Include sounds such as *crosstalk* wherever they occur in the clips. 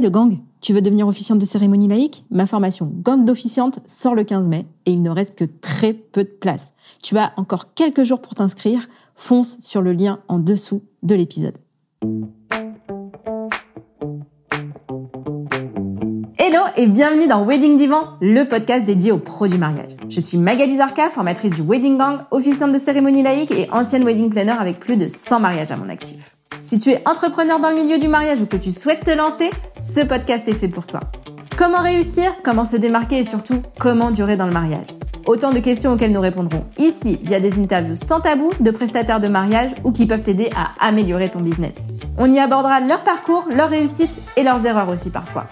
Le gang, tu veux devenir officiante de cérémonie laïque? Ma formation Gang d'officiante sort le 15 mai et il ne reste que très peu de place. Tu as encore quelques jours pour t'inscrire. Fonce sur le lien en dessous de l'épisode. Hello et bienvenue dans Wedding Divan, le podcast dédié aux pros du mariage. Je suis Magali Zarka, formatrice du Wedding Gang, officiante de cérémonie laïque et ancienne wedding planner avec plus de 100 mariages à mon actif. Si tu es entrepreneur dans le milieu du mariage ou que tu souhaites te lancer, ce podcast est fait pour toi. Comment réussir, comment se démarquer et surtout comment durer dans le mariage? Autant de questions auxquelles nous répondrons ici via des interviews sans tabou de prestataires de mariage ou qui peuvent t'aider à améliorer ton business. On y abordera leur parcours, leurs réussites et leurs erreurs aussi parfois.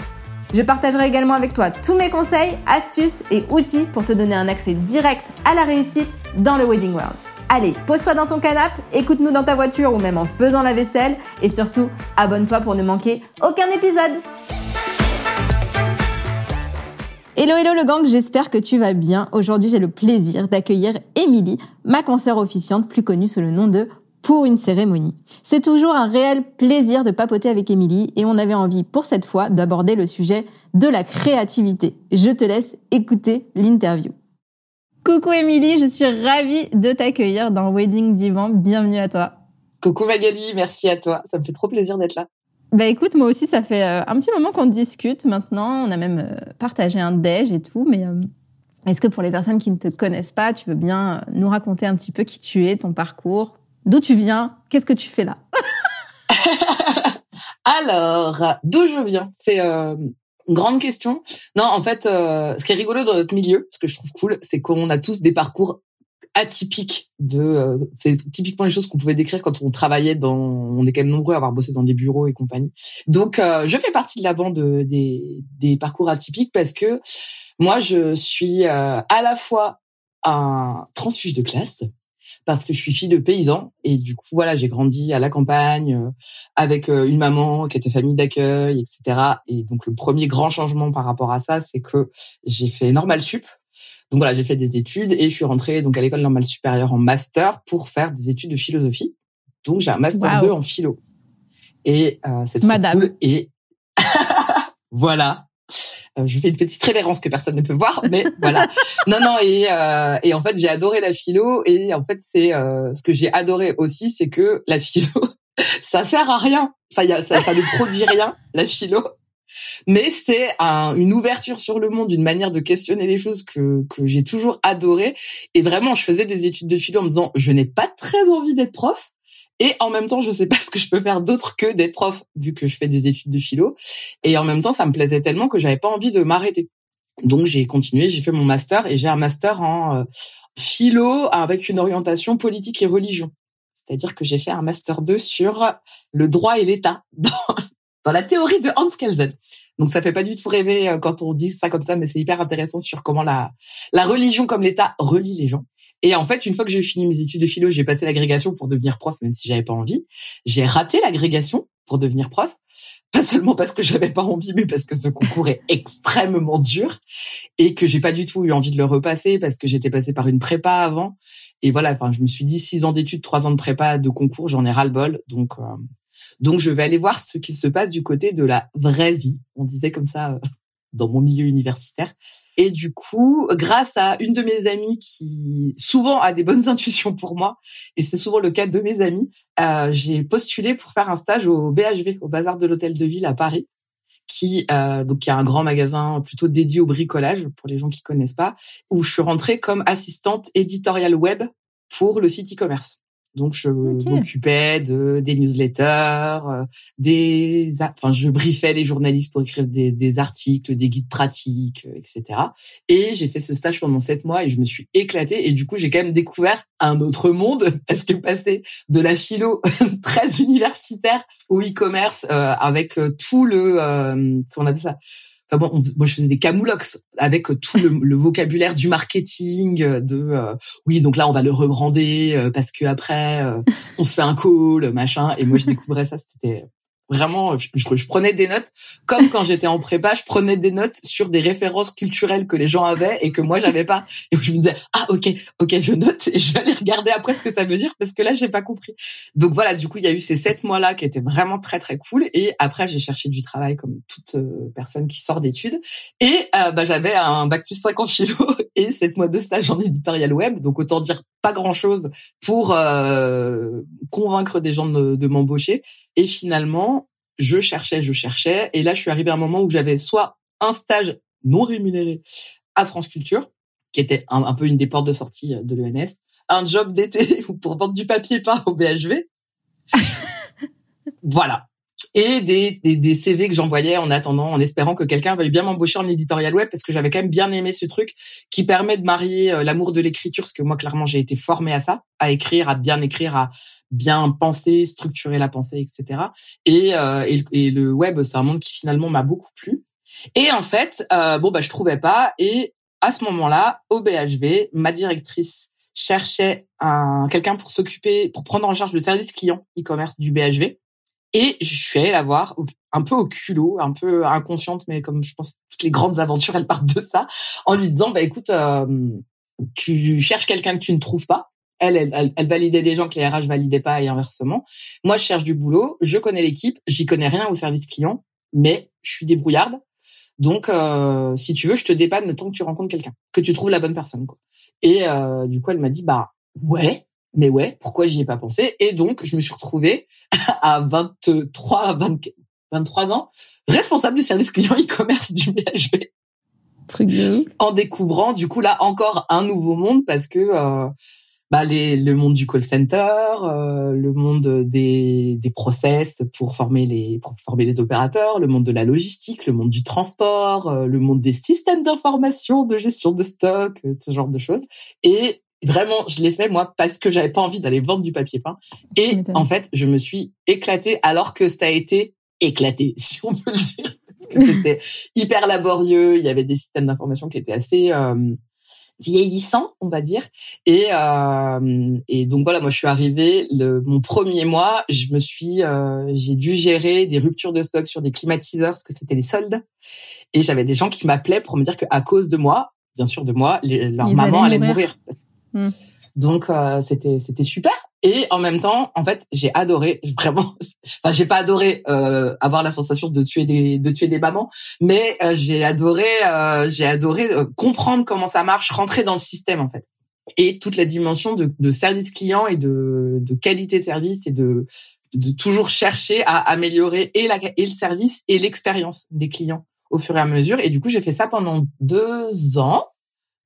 Je partagerai également avec toi tous mes conseils, astuces et outils pour te donner un accès direct à la réussite dans le Wedding World. Allez, pose-toi dans ton canapé, écoute-nous dans ta voiture ou même en faisant la vaisselle et surtout, abonne-toi pour ne manquer aucun épisode. Hello hello le gang, j'espère que tu vas bien. Aujourd'hui, j'ai le plaisir d'accueillir Émilie, ma consoeur officiante plus connue sous le nom de pour une cérémonie. C'est toujours un réel plaisir de papoter avec Émilie et on avait envie pour cette fois d'aborder le sujet de la créativité. Je te laisse écouter l'interview. Coucou Émilie, je suis ravie de t'accueillir dans Wedding Divan. Bienvenue à toi. Coucou Magali, merci à toi. Ça me fait trop plaisir d'être là. Bah écoute, moi aussi, ça fait euh, un petit moment qu'on discute maintenant. On a même euh, partagé un déj et tout. Mais euh, est-ce que pour les personnes qui ne te connaissent pas, tu veux bien nous raconter un petit peu qui tu es, ton parcours, d'où tu viens, qu'est-ce que tu fais là? *laughs* Alors, d'où je viens? C'est Grande question. Non, en fait, euh, ce qui est rigolo dans notre milieu, ce que je trouve cool, c'est qu'on a tous des parcours atypiques de euh, c'est typiquement les choses qu'on pouvait décrire quand on travaillait dans on est quand même nombreux à avoir bossé dans des bureaux et compagnie donc euh, je fais partie de la bande des des parcours atypiques parce que moi je suis à la fois un transfuge de classe parce que je suis fille de paysan. Et du coup voilà j'ai grandi à la campagne euh, avec euh, une maman qui était famille d'accueil etc et donc le premier grand changement par rapport à ça c'est que j'ai fait normal sup. Donc voilà j'ai fait des études et je suis rentrée donc à l'école normale supérieure en master pour faire des études de philosophie. Donc j'ai un master 2 en philo. Et euh, c'est Madame. cool et *laughs* voilà euh, je fais une petite révérence que personne ne peut voir, mais *laughs* voilà. Non, non, et, euh, et en fait, j'ai adoré la philo, et en fait, c'est euh, ce que j'ai adoré aussi, c'est que la philo, *laughs* ça sert à rien. Enfin, y a, ça, ça ne produit rien, la philo. Mais c'est un, une ouverture sur le monde, une manière de questionner les choses que, que j'ai toujours adoré. Et vraiment, je faisais des études de philo en me disant, je n'ai pas très envie d'être prof, et en même temps, je sais pas ce que je peux faire d'autre que d'être prof, vu que je fais des études de philo. Et en même temps, ça me plaisait tellement que j'avais pas envie de m'arrêter. Donc j'ai continué, j'ai fait mon master et j'ai un master en euh, philo avec une orientation politique et religion. C'est-à-dire que j'ai fait un master 2 sur le droit et l'État *laughs* dans, la théorie de Hans Kelsen. Donc ça fait pas du tout rêver euh, quand on dit ça comme ça, mais c'est hyper intéressant sur comment la religion comme l'État relie les gens. Et en fait, une fois que j'ai fini mes études de philo, j'ai passé l'agrégation pour devenir prof, même si j'avais pas envie. J'ai raté l'agrégation pour devenir prof. Pas seulement parce que j'avais pas envie, mais parce que ce concours est extrêmement dur et que j'ai pas du tout eu envie de le repasser parce que j'étais passée par une prépa avant. Et voilà, enfin, je me suis dit six ans d'études, trois ans de prépa, de concours, j'en ai ras le bol. Donc, euh, donc je vais aller voir ce qui se passe du côté de la vraie vie. On disait comme ça euh, dans mon milieu universitaire. Et du coup, grâce à une de mes amies qui souvent a des bonnes *laughs* intuitions pour moi, et c'est souvent le cas de mes amis, euh, j'ai postulé pour faire un stage au BHV, au Bazar de l'Hôtel de Ville à Paris, qui euh, donc qui a un grand magasin plutôt dédié au bricolage pour les gens qui connaissent pas, où je suis rentrée comme assistante éditoriale web pour le site e-commerce. Donc je m'occupais de des newsletters, euh, des, enfin je briefais les journalistes pour écrire des, des articles, des guides pratiques, euh, etc. Et j'ai fait ce stage pendant sept mois et je me suis éclatée. Et du coup j'ai quand même découvert un autre monde *laughs* parce que passer de la philo *laughs* très universitaire au e-commerce euh, avec tout le, euh, comment on appelle ça, bon, moi je faisais des camoulox avec tout *laughs* le, vocabulaire du marketing, euh, de euh, oui donc là on va le rebrander euh, parce que après on se fait un call machin. Et moi je découvrais ça c'était Vraiment, je, je, prenais des notes comme quand j'étais en prépa, je prenais des notes sur des références culturelles que les gens avaient et que moi j'avais pas. Et je me disais ah ok ok je note et je vais aller regarder après ce que ça veut dire parce que là j'ai pas compris. Donc voilà, du coup il y a eu ces sept mois là qui étaient vraiment très très cool et après j'ai cherché du travail comme toute euh, personne qui sort d'études et euh, bah, j'avais un bac plus 5 en philo *laughs* et sept mois de stage en éditorial web donc autant dire pas grand chose pour euh, convaincre des gens de, de m'embaucher et finalement, je cherchais, je cherchais. Et là, je suis arrivée à un moment où j'avais soit un stage non rémunéré à France Culture, qui était un, peu une des portes de sortie de l'ENS, un job d'été *laughs* pour vendre du papier peint au BHV. *laughs* voilà. Et des, des, des CV que j'envoyais en attendant, en espérant que quelqu'un veuille bien m'embaucher en éditorial web, parce que j'avais quand même bien aimé ce truc qui permet de marier euh, l'amour de l'écriture, parce que moi, clairement, j'ai été formée à ça, à écrire, à bien écrire, à bien penser, structurer la pensée, etc. Et, euh, et, le web, c'est un monde qui finalement m'a beaucoup plu. Et en fait, euh, bon bah je trouvais pas. Et à ce moment-là, au BHV, ma directrice cherchait un quelqu'un pour s'occuper, pour prendre en charge le service client e-commerce du BHV. Et je suis allée la voir un peu au culot, un peu inconsciente, mais comme je pense toutes les grandes aventures, elles partent de ça, en lui disant, bah écoute, euh, tu cherches quelqu'un que tu ne trouves pas, elle, elle, validait des gens que les RH validaient pas et inversement. Moi, je cherche du boulot, je connais l'équipe, j'y connais rien au service client, mais je suis débrouillarde. Donc, euh, si tu veux, je te dépanne le temps que tu rencontres quelqu'un, que tu trouves la bonne personne. Quoi. Et euh, du coup, elle m'a dit, bah ouais, mais ouais, pourquoi j'y ai pas pensé? Et donc, je me suis retrouvée *laughs* à 23, 23 ans, responsable du service client e-commerce du BHV. Truc de En découvrant, du coup, là, encore un nouveau monde parce que euh, bah, les, le monde du call center, euh, le monde des, des process pour former les pour former les opérateurs, le monde de la logistique, le monde du transport, euh, le monde des systèmes d'information, de gestion de stock, euh, ce genre de choses. Et vraiment, je l'ai fait moi parce que j'avais pas envie d'aller vendre du papier peint. Et en fait, je me suis éclatée alors que ça a été éclaté, *laughs* si on peut le dire. Parce que *laughs* c'était hyper laborieux. Il y avait des systèmes d'information qui étaient assez vieillissant, on va dire. Et, euh, et donc voilà, moi je suis arrivée le, mon premier mois, je me suis, euh, j'ai dû gérer des ruptures de stock sur des climatiseurs parce que c'était les soldes. Et j'avais des gens qui m'appelaient pour me dire qu'à cause de moi, bien sûr de moi, leur maman allait mourir. Hmm. Donc euh, c'était c'était super. Et en même temps, en fait, j'ai adoré vraiment. *laughs* Enfin, j'ai pas adoré euh, avoir la sensation de tuer des de tuer des mamans, mais euh, j'ai adoré euh, j'ai adoré euh, comprendre comment ça marche, rentrer dans le système en fait. Et toute la dimension de, de service client et de, de qualité de service et de de toujours chercher à améliorer et la et le service et l'expérience des clients au fur et à mesure. Et du coup, j'ai fait ça pendant deux ans,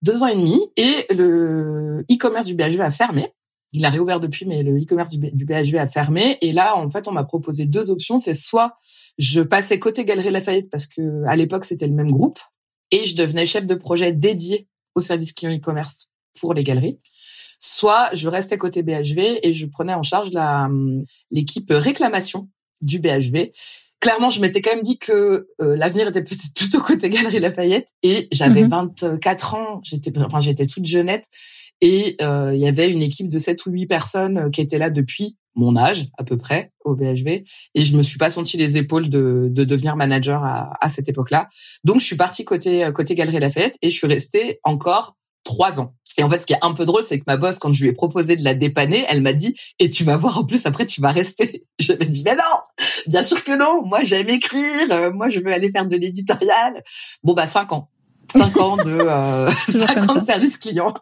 deux ans et demi, et le e-commerce du BHV a fermé il a réouvert depuis, mais le e-commerce du, BHV a fermé. Et là, en fait, on m'a proposé deux options. C'est soit je passais côté Galerie Lafayette parce que à l'époque c'était le même groupe, et je devenais chef de projet dédié au service client e-commerce pour les galeries. Soit je restais côté BHV et je prenais en charge la l'équipe réclamation du BHV. Clairement, je m'étais quand même dit que euh, l'avenir était peut-être *laughs* plutôt côté Galerie Lafayette et j'avais 24 mhm. ans, j'étais enfin j'étais toute jeunette et euh, il y avait une équipe de 7 ou 8 personnes euh, qui étaient là depuis mon âge à peu près au BHV et je me suis pas senti les épaules de, de devenir manager à, à cette époque-là. Donc je suis partie côté côté Galerie Lafayette et je suis restée encore trois ans. Et en fait, ce qui est un peu drôle, c'est que ma boss, quand je lui ai proposé de la dépanner, elle m'a dit "Et tu vas voir, en plus après, tu vas rester." *laughs* J'avais dit "Mais non, bien sûr que non. Moi, j'aime écrire. Moi, je veux aller faire de l'éditorial." Bon bah cinq ans. 5 ans de euh, *laughs* 5 ans de service client.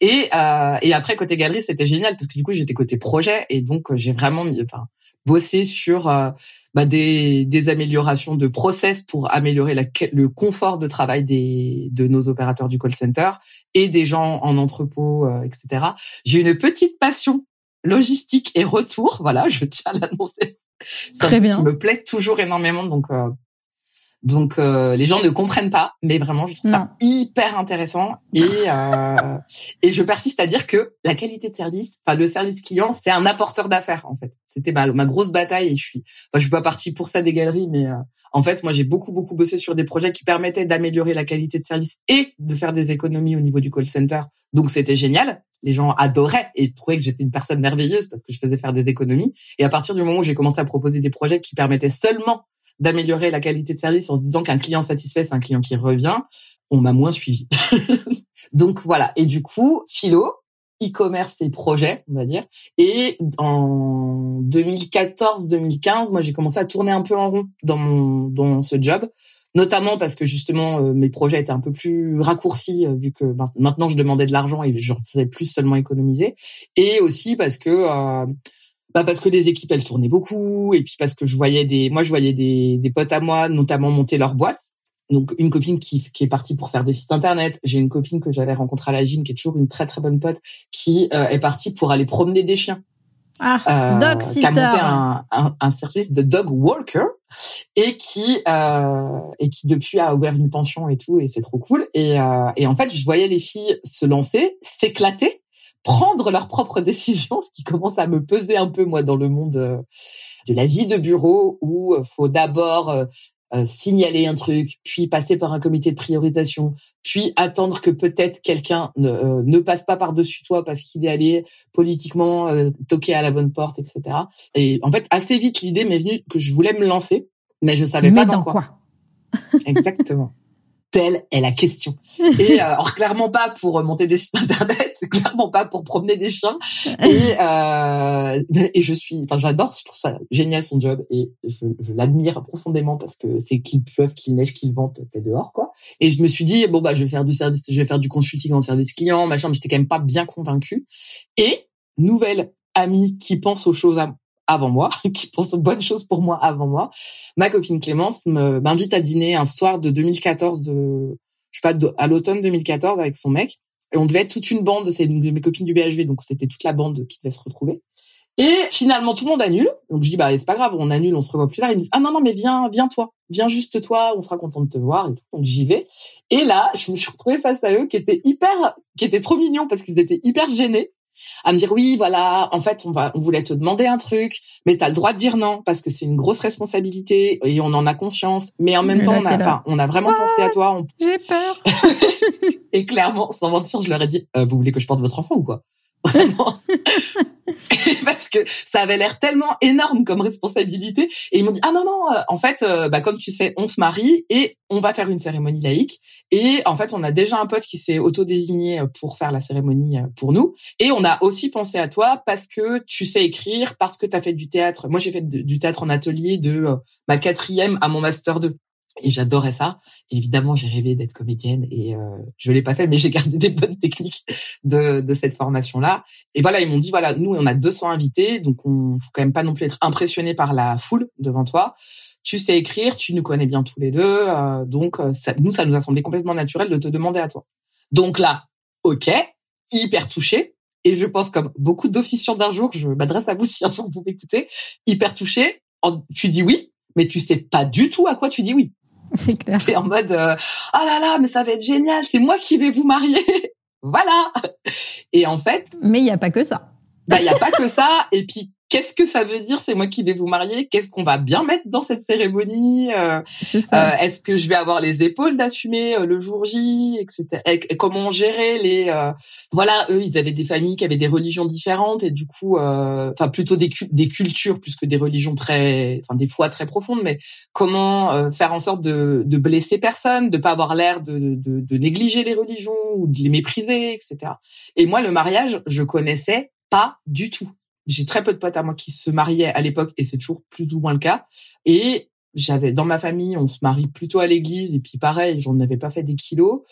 Et euh, et après côté galerie, c'était génial parce que du coup, j'étais côté projet et donc euh, j'ai vraiment enfin bossé sur euh, bah, des, des améliorations de process pour améliorer la, le confort de travail des de nos opérateurs du call center et des gens en entrepôt, euh, etc. J'ai une petite passion logistique et retour. Voilà, *laughs* je tiens à l'annoncer. Très bien. Me plaît toujours énormément. Donc, euh, donc euh, les gens ne comprennent pas, mais vraiment je trouve ça hyper intéressant et euh, *laughs* et je persiste à dire que la qualité de service, enfin le service client, c'est un apporteur d'affaires en fait. C'était ma, ma grosse bataille et je suis, enfin je suis pas partie pour ça des galeries, mais euh, en fait moi j'ai beaucoup beaucoup bossé sur des projets qui permettaient d'améliorer la qualité de service et de faire des économies au niveau du call center. Donc c'était génial. Les gens adoraient et trouvaient que j'étais une personne merveilleuse parce que je faisais faire des économies. Et à partir du moment où j'ai commencé à proposer des projets qui permettaient seulement d'améliorer la qualité de service en se disant qu'un client satisfait, c'est un client qui revient, on m'a moins suivi. *laughs* Donc voilà. Et du coup, philo, e-commerce et projets, on va dire. Et en 2014-2015, moi, j'ai commencé à tourner un peu en rond dans mon dans ce job, notamment parce que justement euh, mes projets étaient un peu plus raccourcis euh, vu que maintenant je demandais de l'argent et je faisais plus seulement économiser, et aussi parce que euh, bah parce que les équipes elles tournaient beaucoup et puis parce que je voyais des moi je voyais des, des potes à moi notamment monter leur boîte donc une copine qui, qui est partie pour faire des sites internet. J'ai une copine que j'avais rencontrée à la gym, qui est toujours une très très bonne pote, qui euh, est partie pour aller promener des chiens. Ah, euh, dog sitter. Qui a monté un, un, un, service de dog walker et qui euh, et qui depuis a ouvert une pension et tout et c'est trop cool. Et, euh, et en fait, je voyais les filles se lancer, s'éclater, prendre leurs propres décisions, ce qui commence à me peser un peu moi dans le monde euh, de la vie de bureau où faut d'abord euh, signaler un truc, puis passer par un comité de priorisation, puis attendre que peut-être quelqu'un ne, euh, ne, passe pas par-dessus toi parce qu'il est allé politiquement euh, toquer à la bonne porte, etc. Et en fait, assez vite, l'idée m'est venue que je voulais me lancer, mais je savais pas dans, quoi? Exactement telle est la question. *laughs* Et euh, alors clairement pas pour monter des sites internet, *laughs* clairement pas pour promener des chiens. Et, euh, et je suis, enfin j'adore, pour ça génial son job et je, je l'admire profondément parce que c'est qu'il pleuve, qu'il neige, qu'il vente, t'es dehors quoi. Et je me suis dit bon bah je vais faire du service, je vais faire du consulting en service client, machin. Mais j'étais quand même pas bien convaincue. Et nouvelle amie qui pense aux choses à, avant moi, *laughs* qui pense aux bonnes choses pour moi avant moi. Ma copine Clémence m'invite à dîner un soir de 2014, de, je sais pas, à l'automne 2014 avec son mec. Et on devait être toute une bande, c'est mes copines du BHV, donc c'était toute la bande qui devait se retrouver. Et finalement, tout le monde annule. Donc je dis, bah c'est pas grave, on annule, on se revoit plus tard. Ils me disent, ah non, non, mais viens, viens toi, viens juste toi, on sera content de te voir et tout. Donc j'y vais. Et là, *laughs* je me suis retrouvée face à eux qui étaient hyper, qui étaient trop mignons parce qu'ils étaient hyper gênés à me dire oui, voilà, en fait, on va, on voulait te demander un truc, mais tu as le droit de dire non parce que c'est une grosse responsabilité et on en a conscience. Mais en même temps, on a, on a vraiment pensé à toi. J'ai peur. *laughs* et clairement, sans mentir, je leur ai dit, euh, vous voulez que je porte votre enfant ou quoi? *laughs* Parce que ça avait l'air tellement énorme comme responsabilité. Et ils m'ont dit, ah non, non, euh, en fait, euh, bah, comme tu sais, on se marie et on va faire une cérémonie laïque. Et en fait, on a déjà un pote qui s'est auto-désigné pour faire la cérémonie euh, pour nous. Et on a aussi pensé à toi parce que tu sais écrire, parce que tu as fait du théâtre. Moi, j'ai fait du théâtre en atelier de ma quatrième à mon master 2 et j'adorais ça. évidemment, j'ai rêvé d'être comédienne et euh, je l'ai pas fait, mais *laughs* j'ai gardé des bonnes techniques de, de cette formation-là. Et voilà, ils m'ont dit voilà, nous on a 200 invités, donc on faut quand même pas non plus être impressionné par la foule devant toi. Tu sais écrire, tu nous connais bien tous les deux, euh, donc euh, ça, nous ça nous a semblé complètement naturel de te demander à toi. Donc là, ok, hyper touché. Et je pense comme beaucoup d'officiants d'un jour, je m'adresse à vous si un jour vous m'écoutez, hyper touché. Tu dis oui, mais tu sais pas du tout à quoi tu dis oui. *laughs* C'est clair. T'es en mode euh, oh là là, mais ça va être génial, c'est moi qui vais vous marier. *laughs* voilà. Et en fait. Mais il n'y a pas que ça. Bah il y a pas que ça. Et puis qu'est-ce que ça veut dire C'est moi qui vais vous marier? Qu'est-ce qu'on va bien mettre dans cette cérémonie euh, euh, Est-ce que je vais avoir les épaules d'assumer euh, le jour J, etc. Et comment gérer les euh, voilà eux ils avaient des familles qui avaient des religions différentes et du coup enfin plutôt des, des cultures plus que des religions très enfin des foi très profondes mais comment faire en sorte de, de blesser personne de pas avoir l'air de, de, de négliger les religions ou de les mépriser etc. Et moi le mariage je connaissais pas du tout j'ai très peu de potes à moi qui se mariaient à l'époque et c'est toujours plus ou moins le cas. Et j'avais dans ma famille, on se marie plutôt à l'église et puis pareil, j'en avais pas fait des kilos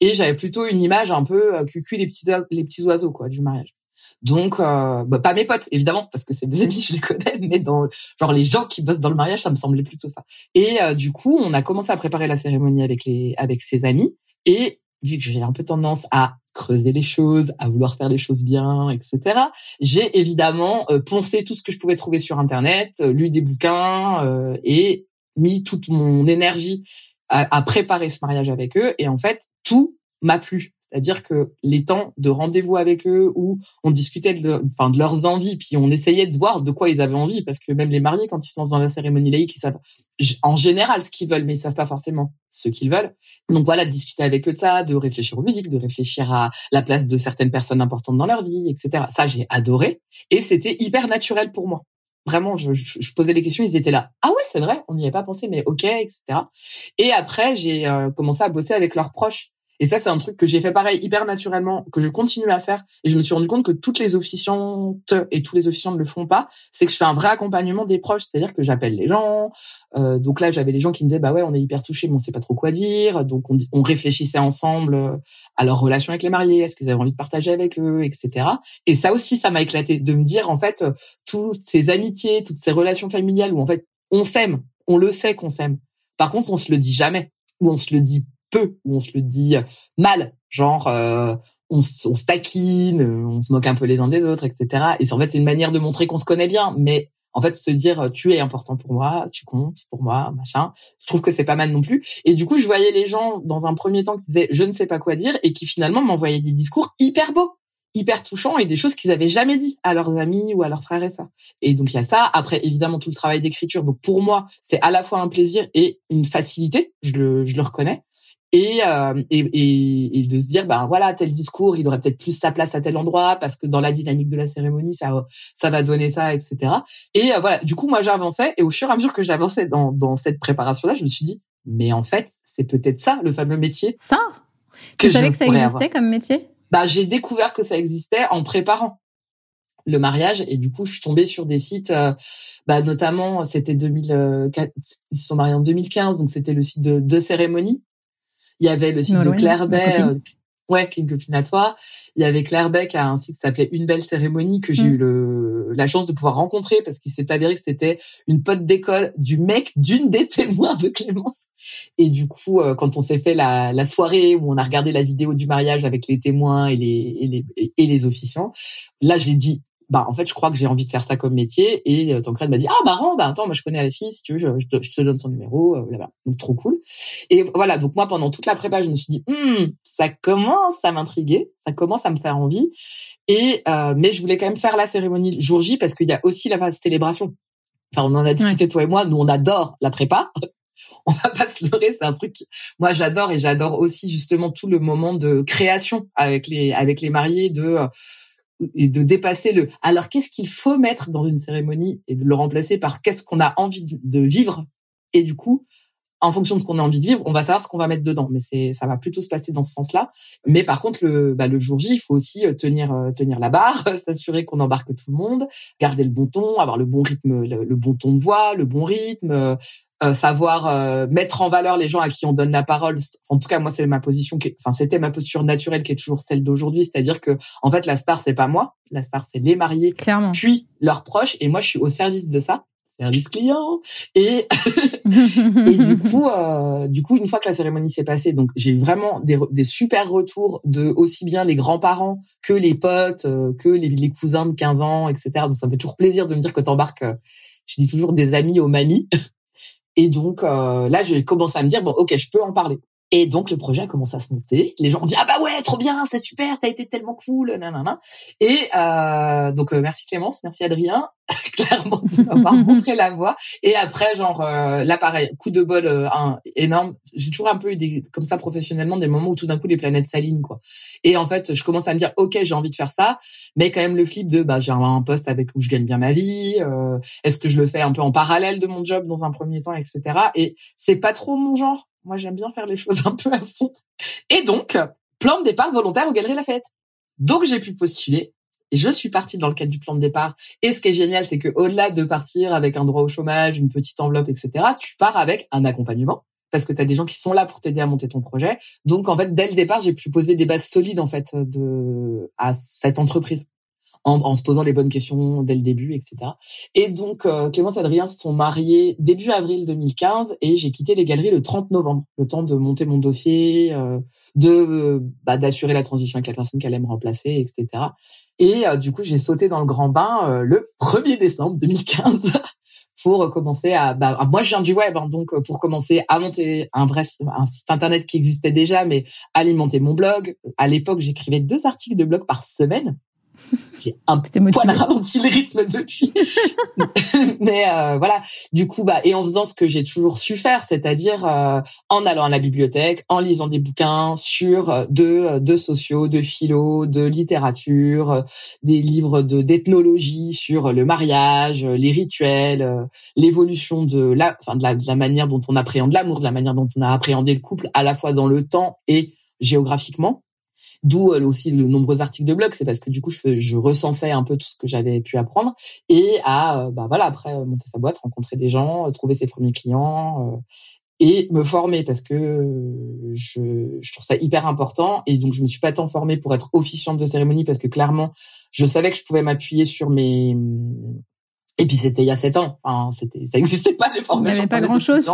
et j'avais plutôt une image un peu euh, cucu les petits les petits oiseaux quoi du mariage. Donc euh, bah, pas mes potes évidemment parce que c'est des amis *laughs* je les connais mais dans genre les gens qui bossent dans le mariage ça me semblait plutôt ça. Et euh, du coup, on a commencé à préparer la cérémonie avec les avec ses amis et vu que j'ai un peu tendance à creuser les choses, à vouloir faire les choses bien, etc. J'ai évidemment euh, poncé tout ce que je pouvais trouver sur Internet, euh, lu des bouquins euh, et mis toute mon énergie à, à, préparer ce mariage avec eux. Et en fait, tout m'a plu. C'est-à-dire que les temps de rendez-vous avec eux où on discutait de, enfin, de leurs envies, puis on essayait de voir de quoi ils avaient envie, parce que même les mariés, quand ils se lancent dans la cérémonie laïque, ils savent en général ce qu'ils veulent, mais ils savent pas forcément ce qu'ils veulent. Donc voilà, de discuter avec eux de ça, de réfléchir aux musiques, de réfléchir à la place de certaines personnes importantes dans leur vie, etc. Ça, j'ai adoré. Et c'était hyper naturel pour moi vraiment, je, posais des questions, ils étaient là. Ah ouais, c'est vrai, on n'y avait pas pensé, mais ok, etc. Et après, j'ai euh, commencé à bosser avec leurs proches. Et ça, c'est un truc que j'ai fait pareil hyper naturellement, que je continue à faire. Et je me suis rendu compte que toutes les officiantes et tous les officiants ne le font pas. C'est que je fais un vrai accompagnement des proches, c'est-à-dire que j'appelle les gens. Euh, donc là, j'avais des gens qui me disaient bah ouais, on est hyper touchés, mais on sait pas trop quoi dire. Donc on, on réfléchissait ensemble euh, à leur relation avec les mariés, est-ce qu'ils avaient envie de partager avec eux, etc. Et ça aussi, ça m'a éclaté de me dire en fait, euh, toutes ces amitiés, toutes ces relations familiales où en fait on s'aime, on le sait qu'on s'aime. Par contre, on se le dit jamais ou on se le dit peu, où on se le dit mal, genre euh, on, on, se taquine, on se moque un peu les uns des autres, etc. Et en fait, c'est une manière de montrer qu'on se connaît bien, mais en fait, se dire tu es important pour moi, tu comptes pour moi, machin. Je trouve que c'est pas mal non plus. Et du coup, je voyais les gens dans un premier temps qui disaient je ne sais pas quoi dire et qui finalement m'envoyaient des discours hyper beaux hyper touchants et des choses qu'ils avaient jamais dit à leurs amis ou à leurs frères et sœurs. Et donc il y a ça. Après évidemment tout le travail d'écriture. Donc pour moi c'est à la fois un plaisir et une facilité. Je le je le reconnais et, euh, et, et, de se dire ben voilà tel discours il aurait peut-être plus sa place à tel endroit parce que dans la dynamique de la cérémonie ça ça va donner ça etc et euh, voilà du coup moi j'avançais et au fur et à mesure que j'avançais dans, dans cette préparation là je me suis dit mais en fait c'est peut-être ça le fameux métier ça? Que tu savais que ça existait comme métier? Bah j'ai découvert que ça existait en préparant le mariage et du coup je suis tombée sur des sites euh, bah notamment c'était 2004 ils sont mariés en 2015 donc c'était le site de, de cérémonie il y avait le site de Claire Bay, euh, ouais, qui est une copine à toi. Il y avait Claire Beck à un site qui s'appelait Une belle cérémonie que j'ai mm. eu le, la chance de pouvoir rencontrer parce qu'il s'est avéré que c'était une pote d'école du mec d'une des témoins de Clémence. Et du coup, euh, quand on s'est fait la, la, soirée où on a regardé la vidéo du mariage avec les témoins et les, et les, et les officiants, là j'ai dit bah en fait je crois que j'ai envie de faire ça comme métier et euh, Tancred m'a dit ah marrant bah attends moi je connais la fille si tu veux je, je, te, donne son numéro euh, donc trop cool. Et voilà donc moi pendant toute la prépa je me suis dit hm, ça commence à m'intriguer ça commence à me faire envie. Et euh, mais je voulais quand même faire la cérémonie jour J parce qu'il y a aussi la phase célébration. Enfin on en a discuté toi et moi nous on adore la prépa. *laughs* On va pas se leurrer, c'est un truc. Moi, j'adore et j'adore aussi justement tout le moment de création avec les avec les mariés, de euh, et de dépasser le alors qu'est-ce qu'il faut mettre dans une cérémonie et de le remplacer par qu'est-ce qu'on a envie de vivre? Et du coup en fonction de ce qu'on a envie de vivre, on va savoir ce qu'on va mettre dedans. Mais c'est, ça va plutôt se passer dans ce sens-là. Mais par contre, le, bah, le jour J, il faut aussi euh, tenir, euh, tenir la barre, *laughs* s'assurer qu'on embarque tout le monde, garder le bon ton, avoir le bon rythme, le, bon ton de voix, le bon rythme, euh, savoir mettre en valeur les gens à qui on donne la parole. En tout cas, moi, c'est ma position, qui enfin, c'était ma posture naturelle qui est toujours celle d'aujourd'hui, c'est-à-dire que, en fait, la star, c'est pas moi, la star, c'est les mariés, Clairement. puis leurs proches, et moi, je suis au service de ça service client et *laughs* et du coup euh, du coup une fois que la cérémonie s'est passée donc j'ai eu vraiment des, des super retours de aussi bien les grands-parents que les potes euh, que les, les, cousins de 15 ans etc donc ça me fait toujours plaisir de me dire que t'embarques euh, je dis toujours des amis aux mamies *laughs* et donc euh, là j'ai commencé à me dire bon ok je peux en parler et donc le projet a commencé à se monter. Les gens ont dit ah bah ouais trop bien, c'est super, t'as été tellement cool, nanana. Et euh, donc euh, merci Clémence, merci Adrien, *laughs* clairement de m'avoir montré la voie. Et après genre euh, là pareil, coup de bol euh, un, énorme. J'ai toujours un peu eu des comme ça professionnellement des moments où tout d'un coup les planètes s'alignent quoi. Et en fait je commence à me dire ok j'ai envie de faire ça, mais quand même le flip de bah j'ai un, poste avec où je gagne bien ma vie. Euh, Est-ce que je le fais un peu en parallèle de mon job dans un premier temps etc. Et c'est pas trop mon genre moi, j'aime bien faire les choses un peu à fond. Et donc, plan de départ volontaire aux Galeries Lafayette. Donc, j'ai pu postuler. Je suis partie dans le cadre du plan de départ. Et ce qui est génial, c'est que au-delà de partir avec un droit au chômage, une petite enveloppe, etc., tu pars avec un accompagnement parce que tu as des gens qui sont là pour t'aider à monter ton projet. Donc en fait, dès le départ, j'ai pu poser des bases solides en fait à cette entreprise en, se posant les bonnes questions dès le début, etc. Et donc, euh, Clémence et Adrien se sont mariés début avril 2015 et j'ai quitté les galeries le 30 novembre, le temps de monter mon dossier, euh, de bah, d'assurer la transition avec la personne qui allait me remplacer, etc. Et euh, du coup, j'ai sauté dans le grand bain euh, le 1er décembre 2015 *laughs* pour commencer à. Bah, moi, je viens du web, hein, donc pour commencer à monter un vrai un site internet qui existait déjà, mais alimenter mon blog. À l'époque, j'écrivais deux articles de blog par semaine. J'ai un poil ralenti le rythme depuis. *laughs* Mais euh, voilà, du coup, bah, et en faisant ce que j'ai toujours su faire, c'est-à-dire euh, en allant à la bibliothèque, en lisant des bouquins sur euh, de, de sociaux, de philo, de littérature, des livres de d'ethnologie sur le mariage, les rituels, l'évolution de la, enfin de la, de la manière dont on appréhende l'amour, de la manière dont on a appréhendé le couple, à la fois dans le temps et géographiquement. D'où euh, aussi le nombreux articles de blog, c'est parce que du coup je, recensais un peu tout ce que j'avais pu apprendre et à euh, bah voilà après euh, monter sa boîte, rencontrer des gens, trouver ses premiers clients et me former parce que je, je, trouve ça hyper important et donc je me suis pas tant formée pour être officiante de cérémonie parce que clairement je savais que je pouvais m'appuyer sur mes et puis c'était il y a sept ans, enfin c'était ça n'existait pas les formations. Il n'y avait pas grand chose.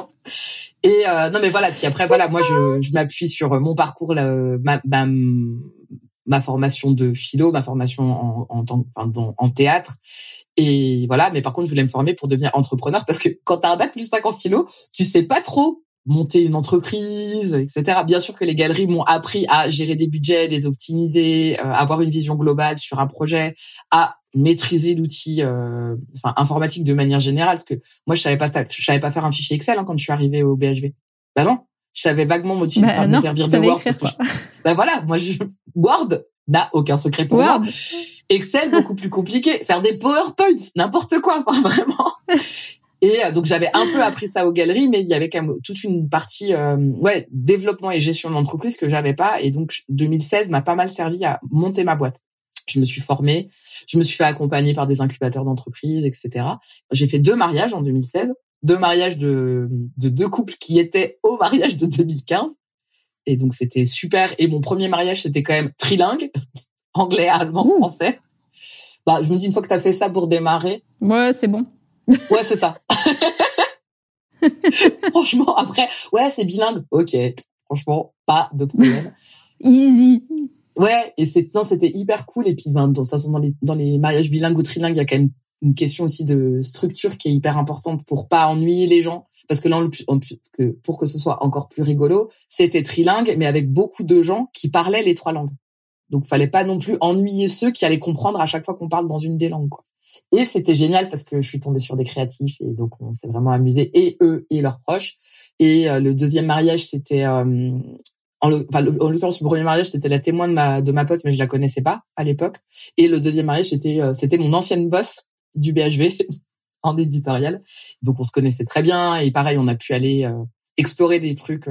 Et euh, non mais voilà, puis après voilà, moi je, je m'appuie sur mon parcours, ma, ma, ma formation de philo, ma formation en, en, enfin, en théâtre. Et voilà, mais par contre, je voulais me former pour devenir entrepreneur parce que quand tu as un bac plus 5 en philo, tu sais pas trop monter une entreprise, etc. Bien sûr que les galeries m'ont appris à gérer des budgets, les optimiser, euh, avoir une vision globale sur un projet, à maîtriser l'outil euh, enfin, informatique de manière générale. Parce que moi, je savais pas, je savais pas faire un fichier Excel hein, quand je suis arrivée au BHV. Bah non, je savais vaguement me, bah, me servir de Word. Parce que *laughs* bah voilà, moi, je... Word n'a aucun secret pour moi. Excel beaucoup plus compliqué. Faire des PowerPoints, n'importe quoi, vraiment. *laughs* Et euh, donc j'avais un peu appris ça aux galeries, mais il y avait quand même toute une partie euh, ouais développement et gestion d'entreprise que j'avais pas. Et donc 2016 m'a pas mal servi à monter ma boîte. Je me suis formée, je me suis fait accompagner par des incubateurs d'entreprise, etc. J'ai fait deux mariages en 2016, deux mariages de, de deux couples qui étaient au mariage de 2015. Et donc c'était super. Et mon premier mariage c'était quand même trilingue, *laughs* anglais, allemand, français. Bah je me dis une fois que tu as fait ça pour démarrer. Ouais c'est bon. Ouais, c'est ça. *laughs* Franchement, après, ouais, c'est bilingue. Ok. Franchement, pas de problème. Easy. Ouais, et c'est non, c'était hyper cool. Et puis, ben, de toute façon, dans les dans les mariages bilingues ou trilingues, il y a quand même une question aussi de structure qui est hyper importante pour pas ennuyer les gens. Parce que là, que pour que ce soit encore plus rigolo, c'était trilingue, mais avec beaucoup de gens qui parlaient les trois langues. Donc, fallait pas non plus ennuyer ceux qui allaient comprendre à chaque fois qu'on parle dans une des langues. Quoi. Et c'était génial parce que je suis tombée sur des créatifs et donc on s'est vraiment amusé et eux et leurs proches. Et euh, le deuxième mariage, c'était euh, en l'occurrence le premier mariage, c'était la témoin de ma de ma pote, mais je la connaissais pas à l'époque. Et le deuxième mariage, c'était euh, c'était mon ancienne boss du BHV *laughs* en éditorial. Donc on se connaissait très bien et pareil, on a pu aller explorer des trucs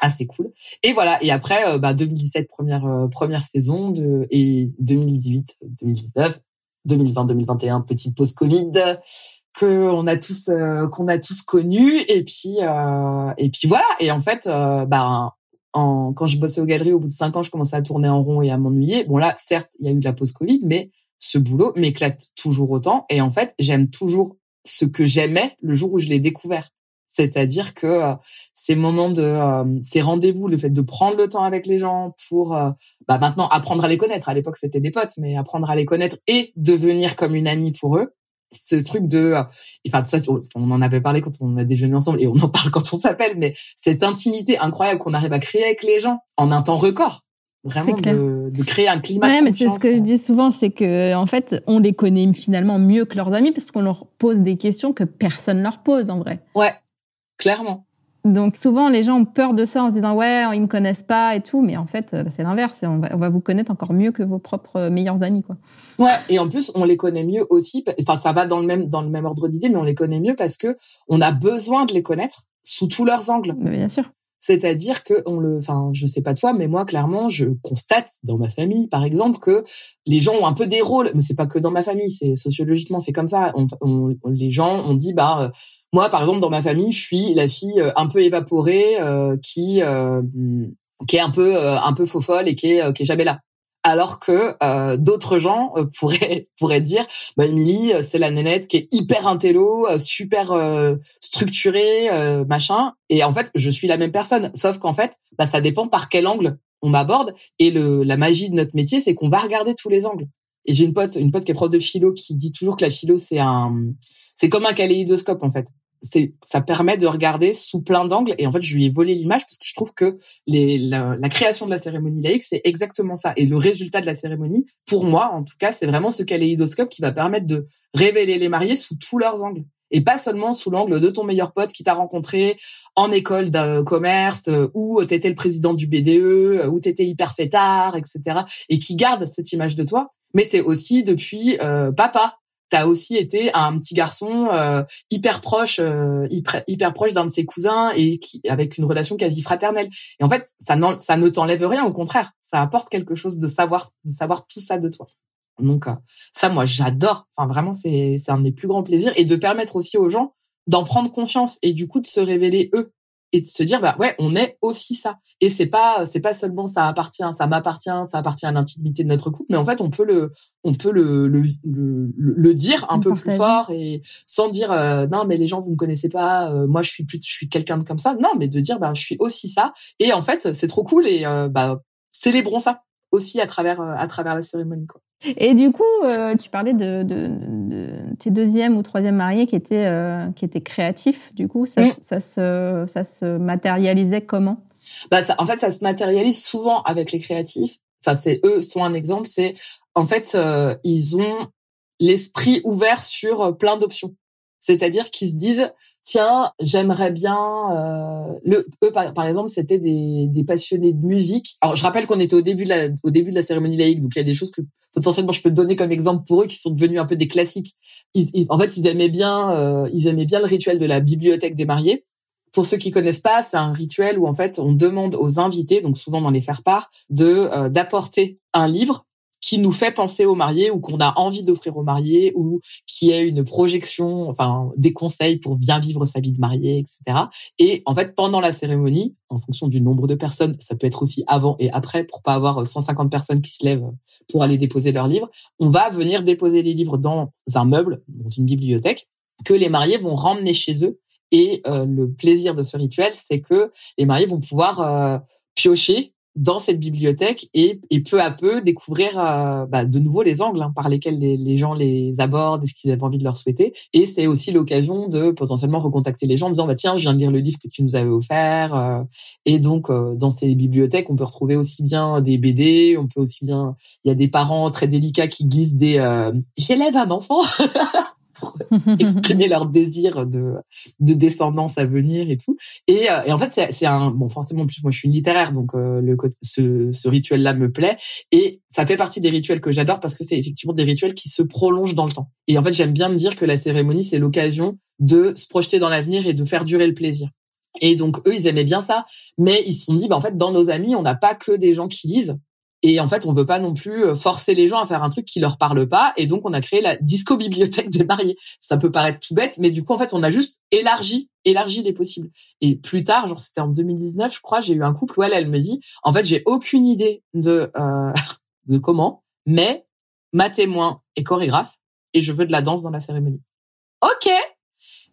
assez cool. Et voilà. Et après, bah, 2017 première première saison de et 2018 2019 2020-2021, petite pause Covid que on a tous euh, qu'on a tous connu et puis euh, et puis voilà. Et en fait euh, ben en, quand je bossais aux galeries au bout de cinq ans je commençais à tourner en rond et à m'ennuyer. Bon là certes il y a eu la pause Covid mais ce boulot m'éclate toujours autant. Et en fait j'aime toujours ce que j'aimais le jour où je l'ai découvert c'est-à-dire que euh, ces moments de euh, ces rendez-vous, le fait de prendre le temps avec les gens pour euh, bah maintenant apprendre à les connaître. À l'époque, c'était des potes, mais apprendre à les connaître et devenir comme une amie pour eux. Ce truc de, enfin tout ça, on en avait parlé quand on a déjeuné ensemble et on en parle quand on s'appelle, mais cette intimité incroyable qu'on arrive à créer avec les gens en un temps record. Vraiment de, de, créer un climat ouais, mais c'est ce que je dis souvent c'est que en fait on les connaît finalement mieux que leurs amis parce qu'on leur pose des questions que personne leur pose en vrai. Ouais Clairement. Donc souvent les gens ont peur de ça en se disant ouais ils me connaissent pas et tout mais en fait c'est l'inverse on va, on va vous connaître encore mieux que vos propres meilleurs amis quoi. Ouais et en plus on les connaît mieux aussi enfin ça va dans le même dans le même ordre d'idée mais on les connaît mieux parce que on a besoin de les connaître sous tous leurs angles. Mais bien sûr. C'est-à-dire que on le, enfin, je sais pas toi, mais moi clairement, je constate dans ma famille, par exemple, que les gens ont un peu des rôles, mais c'est pas que dans ma famille, c'est sociologiquement, c'est comme ça. On, les gens, on dit, bah, moi, par exemple, dans ma famille, je suis la fille euh, un peu évaporée euh, qui euh, qui est un peu un peu faux folle et qui est qui est jamais là. Alors que d'autres gens *laughs* pourraient pourraient dire, bah Émilie, c'est la nénette qui est hyper intello, super structurée, machin. Et en fait, je suis la même personne, sauf qu'en fait, bah, ça dépend par quel angle on m'aborde. Et le la magie de notre métier, c'est qu'on va regarder tous les angles. Et j'ai une pote, une pote qui est prof de philo qui dit toujours que la philo c'est un, c'est comme un kaléidoscope en fait. C'est, ça permet de regarder sous plein d'angles. Et en fait, je lui ai volé l'image parce que je trouve que les, la, la création de la cérémonie laïque, c'est exactement ça. Et le résultat de la cérémonie, pour moi, en tout cas, c'est vraiment ce kaléidoscope qui va permettre de révéler les mariés sous tous leurs angles et pas seulement sous l'angle de ton meilleur pote qui t'a rencontré en école de commerce euh, ou t'étais le président du BDE euh, ou t'étais hyper fêtard, etc. et qui garde cette image de toi, mais t'es aussi depuis euh, papa. T'as aussi été un petit garçon euh, hyper proche, euh, hyper, proche d'un de ses cousins et qui avec une relation quasi fraternelle. Et en fait, ça, ne t'enlève rien, au contraire, ça apporte quelque chose de savoir, de savoir tout ça de toi. Donc euh, ça, moi, j'adore. Enfin, vraiment, c'est c'est un de mes plus grands plaisirs et de permettre aussi aux gens d'en prendre confiance et du coup de se révéler eux et de se dire bah ouais, on est aussi ça. Et c'est pas c'est pas seulement ça appartient, ça m'appartient, ça appartient à l'intimité de notre couple, mais en fait on peut le on peut le le, le, le dire un peu plus fort et sans dire euh, non mais les gens vous me connaissez pas, euh, moi je suis plus je suis quelqu'un de comme ça. Non, mais de dire bah je suis aussi ça et en fait c'est trop cool et bah célébrons ça aussi à travers à travers la cérémonie quoi. Et du coup, euh, tu parlais de, de, de, tes deuxième ou troisième mariés qui étaient euh, qui étaient créatifs. Du coup, ça, ça se ça se matérialisait comment? Bah, ça, en fait, ça se matérialise souvent avec les créatifs. Enfin, c'est eux sont un exemple. C'est en fait, euh, ils ont l'esprit ouvert sur plein d'options. C'est-à-dire qu'ils se disent tiens, j'aimerais bien. Euh, le, eux, par, exemple, c'était des, des, passionnés de musique. Alors, je rappelle qu'on était au début de la, au début de la cérémonie laïque, donc il y a des choses que potentiellement je peux donner comme exemple pour eux qui sont devenus un peu des classiques. Ils, en fait, ils aimaient bien, euh, ils aimaient bien le rituel de la bibliothèque des mariés. Pour ceux qui connaissent pas, c'est un rituel où en fait on demande aux invités, donc souvent dans les faire part, de euh, d'apporter un livre qui nous fait penser aux mariés ou qu'on a envie d'offrir aux mariés ou qui est une projection, enfin des conseils pour bien vivre sa vie de mariée, etc. Et en fait, pendant la cérémonie, en fonction du nombre de personnes, ça peut être aussi avant et après pour pas avoir 150 personnes qui se lèvent pour aller déposer leurs livres, on va venir déposer les livres dans un meuble, dans une bibliothèque, que les mariés vont ramener chez eux. Et euh, le plaisir de ce rituel, c'est que les mariés vont pouvoir euh, piocher dans cette bibliothèque et, et peu à peu découvrir euh, bah, de nouveau les angles hein, par lesquels les, les, gens les abordent et ce qu'ils avaient envie de leur souhaiter. Et c'est aussi l'occasion de potentiellement recontacter les gens en disant bah tiens je viens de lire le livre que tu nous avais offert. Euh. et donc euh, dans ces bibliothèques on peut retrouver aussi bien des BD, on peut aussi bien il y a des parents très délicats qui glissent des j'élève un enfant *laughs* *laughs* exprimer leur désir de, de descendance à venir et tout. Et, euh, en fait, c'est un bon forcément plus moi je suis littéraire donc euh, le ce, ce rituel là me plaît et ça fait partie des rituels que j'adore parce que c'est effectivement des rituels qui se prolongent dans le temps. Et en fait, j'aime bien me dire que la cérémonie c'est l'occasion de se projeter dans l'avenir et de faire durer le plaisir. Et donc eux, ils aimaient bien ça, mais ils se sont dit, bah, en fait, dans nos amis, on n'a pas que des gens qui lisent, et en fait, on veut pas non plus euh, forcer les gens à faire un truc qui leur parle pas. Et donc, on a créé la disco bibliothèque des mariés. Ça peut paraître tout bête, mais du coup, en fait, on a juste élargi, élargi les possibles. Et plus tard, genre c'était en 2019, je crois, j'ai eu un couple où elle, elle me dit, en fait, j'ai aucune idée de euh, *laughs* de comment, mais ma témoin est chorégraphe et je veux de la danse dans la cérémonie. Ok,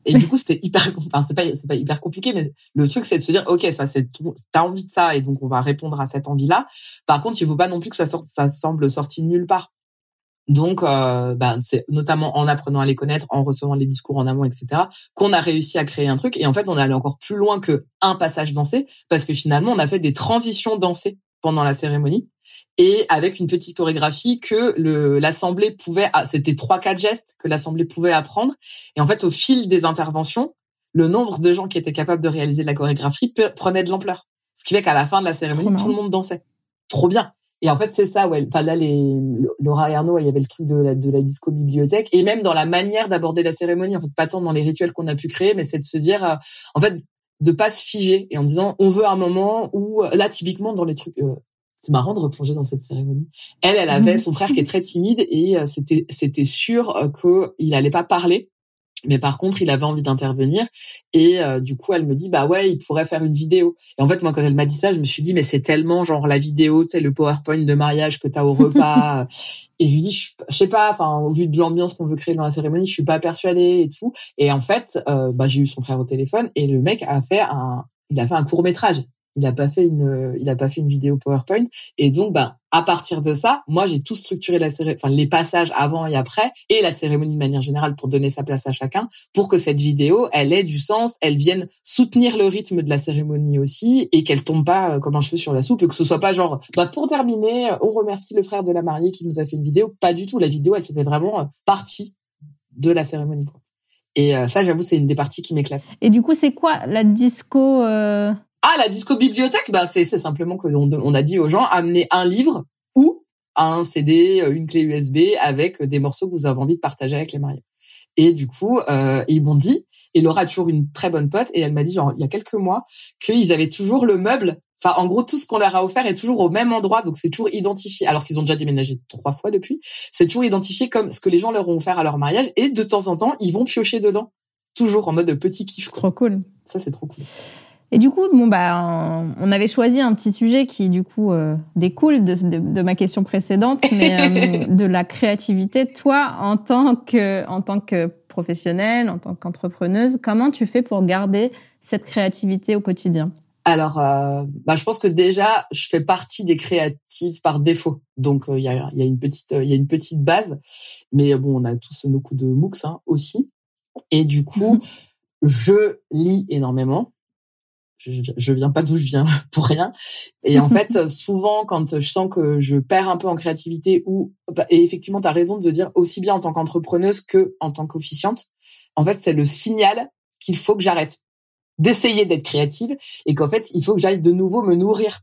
et du coup, c'était hyper, enfin, c'est pas, c'est pas hyper compliqué, mais le truc, c'est de se dire, OK, ça, c'est, t'as envie de ça, et donc on va répondre à cette envie-là. Par contre, il faut pas non plus que ça sorte, ça semble sorti de nulle part. Donc, ben, c'est notamment en apprenant à les connaître, en recevant les discours en amont, etc., qu'on a réussi à créer un truc. Et en fait, on est allé encore plus loin que un passage dansé, parce que finalement, on a fait des transitions dansées pendant la cérémonie et avec une petite chorégraphie que l'assemblée pouvait ah, c'était trois quatre gestes que l'assemblée pouvait apprendre et en fait au fil des interventions le nombre de gens qui étaient capables de réaliser la chorégraphie prenait de l'ampleur. Ce qui fait qu'à la fin de la cérémonie tout le monde dansait. Trop bien. Et en fait c'est ça ouais. Enfin là les Laura Ernaud il y avait le truc de la de la disco bibliothèque et même dans la manière d'aborder la cérémonie. En fait pas tant dans les rituels qu'on a pu créer mais c'est de se dire euh, en fait de pas se figer et en disant on veut un moment où là typiquement dans les trucs euh, c'est marrant de replonger dans cette cérémonie. Elle, elle avait mhm. son frère qui est très timide et euh, c'était c'était sûr euh, qu'il allait pas parler. Mais par contre, il avait envie d'intervenir et euh, du coup, elle me dit bah ouais, il pourrait faire une vidéo. Et en fait, moi quand elle m'a dit ça, je me suis dit mais c'est tellement genre la vidéo, tu sais le PowerPoint de mariage que tu as au repas *laughs* et je lui dis je, sais pas enfin au vu de l'ambiance qu'on veut créer dans la cérémonie, je suis pas persuadée et tout. Et en fait, bah j'ai eu son frère au téléphone et le mec a fait un il a fait un court métrage il a pas fait une, il a pas fait une vidéo PowerPoint. Et donc, ben, à partir de ça, moi, j'ai tout structuré la enfin, les passages avant et après, et la cérémonie de manière générale pour donner sa place à chacun, pour que cette vidéo, elle ait du sens, elle vienne soutenir le rythme de la cérémonie aussi, et qu'elle tombe pas euh, comme un cheveu sur la soupe, et que ce soit pas genre, bah, pour terminer, on remercie le frère de la mariée qui nous a fait une vidéo. Pas du tout. La vidéo, elle faisait vraiment euh, partie de la cérémonie, quoi. Et euh, ça, j'avoue, c'est une des parties qui m'éclate. Et du coup, c'est quoi la disco euh... Ah, la disco bibliothèque, bah c'est simplement que on, a dit aux gens amenez un livre ou un CD, une clé USB avec des morceaux que vous avez envie de partager avec les mariés. Et du coup, euh, ils m'ont dit, et Laura a toujours une très bonne pote, et elle m'a dit genre il y a quelques mois qu'ils avaient toujours le meuble. Enfin, en gros, tout ce qu'on leur a offert est toujours au même endroit, donc c'est toujours identifié. Alors qu'ils ont déjà déménagé trois fois depuis, c'est toujours identifié comme ce que les gens leur ont offert à leur mariage, et de temps en temps, ils vont piocher dedans, toujours en mode petit kiff. Trop cool. Ça, c'est trop cool. Et du coup, bon bah, on avait choisi un petit sujet qui du coup euh, découle de, de, de, ma question précédente, mais euh, *laughs* de la créativité. Toi, en tant que en tant que professionnelle, en tant qu'entrepreneuse, comment tu fais pour garder cette créativité au quotidien? Alors, euh, bah, je pense que déjà, je fais partie des créatives par défaut. Donc, il y, a, y, a, une petite, il y a une petite base, mais bon, on a tous nos coups de MOOCs hein, aussi. Et du coup, *laughs* je lis énormément je, je viens pas d'où je viens *laughs* pour rien. Et en *laughs* fait, souvent, quand je sens que je perds un peu en créativité ou, bah, et effectivement, tu as raison de dire aussi bien en tant qu'entrepreneuse que en tant qu'officiante, en fait, c'est le signal qu'il faut que j'arrête d'essayer d'être créative et qu'en fait, il faut que j'aille de nouveau me nourrir.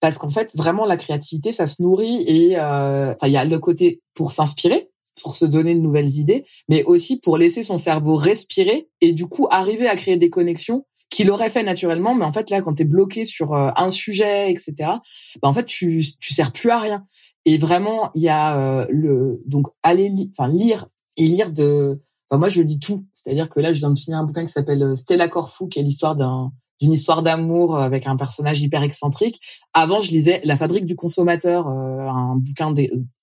Parce qu'en fait, vraiment, la créativité, ça se nourrit et euh, il y a le côté pour s'inspirer, pour se donner de nouvelles idées, mais aussi pour laisser son cerveau respirer et du coup arriver à créer des connexions qu'il aurait fait naturellement, mais en fait là, quand tu es bloqué sur euh, un sujet, etc., bah, en fait tu tu sers plus à rien. Et vraiment, il y a euh, le donc aller enfin lire et lire de. Enfin moi je lis tout, c'est-à-dire que là je viens de finir un bouquin qui s'appelle euh, Stella Corfou, qui est l'histoire d'un d'une histoire d'amour avec un personnage hyper excentrique. Avant, je lisais La fabrique du consommateur, un bouquin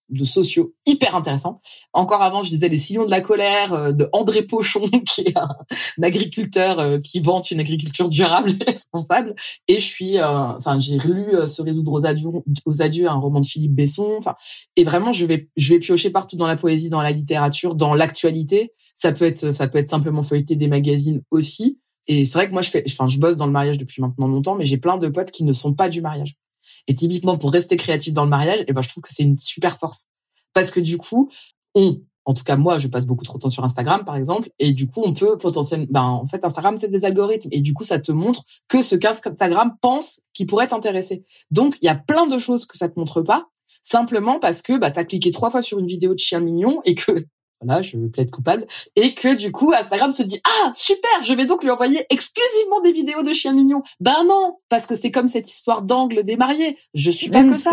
de sociaux hyper intéressant. Encore avant, je disais Les sillons de la colère euh, de André Pochon, *laughs* qui est un, agriculteur euh, qui vante une agriculture durable et responsable. Et je suis, euh, enfin, j'ai lu Se résoudre aux adieux, aux adieux, un roman de Philippe Besson. Enfin, et vraiment, je vais, je vais piocher partout dans la poésie, dans la littérature, dans l'actualité. Ça peut être, ça peut être simplement feuilleter des magazines aussi. Et c'est vrai que moi, je fais, enfin, je bosse dans le mariage depuis maintenant longtemps, mais j'ai plein de potes qui ne sont pas du mariage. Et typiquement, pour rester créatif dans le mariage, eh ben, je trouve que c'est une super force. Parce que du coup, on, en tout cas, moi, je passe beaucoup trop de temps sur Instagram, par exemple, et du coup, on peut potentiellement, ben, en fait, Instagram, c'est des algorithmes, et du coup, ça te montre que ce qu'Instagram pense qui pourrait t'intéresser. Donc, il y a plein de choses que ça te montre pas, simplement parce que, bah, t'as cliqué trois fois sur une vidéo de chien mignon et que voilà, je plaide coupable, et que du coup Instagram se dit ah super, je vais donc lui envoyer exclusivement des vidéos de chiens mignons. Ben non, parce que c'est comme cette histoire d'angle des mariés. Je suis pas que ça.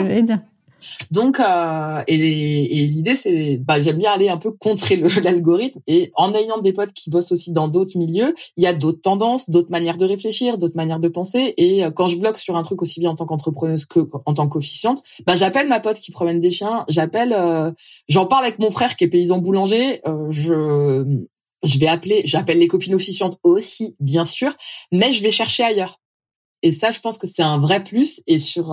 Donc, euh, et, et l'idée, c'est, bah, j'aime bien aller un peu contrer *laughs* l'algorithme. Et en ayant des potes qui bossent aussi dans d'autres milieux, il y a d'autres tendances, d'autres manières de réfléchir, d'autres manières de penser. Et euh, quand je bloque sur un truc aussi bien en tant qu'entrepreneuse que en tant qu'officiante, bah, j'appelle ma pote qui promène des chiens. J'appelle, euh, j'en parle avec mon frère qui est paysan boulanger. Euh, je je vais appeler, j'appelle les copines officiantes aussi, bien sûr, mais je vais chercher ailleurs. Et ça, je pense que c'est un vrai plus. Et sur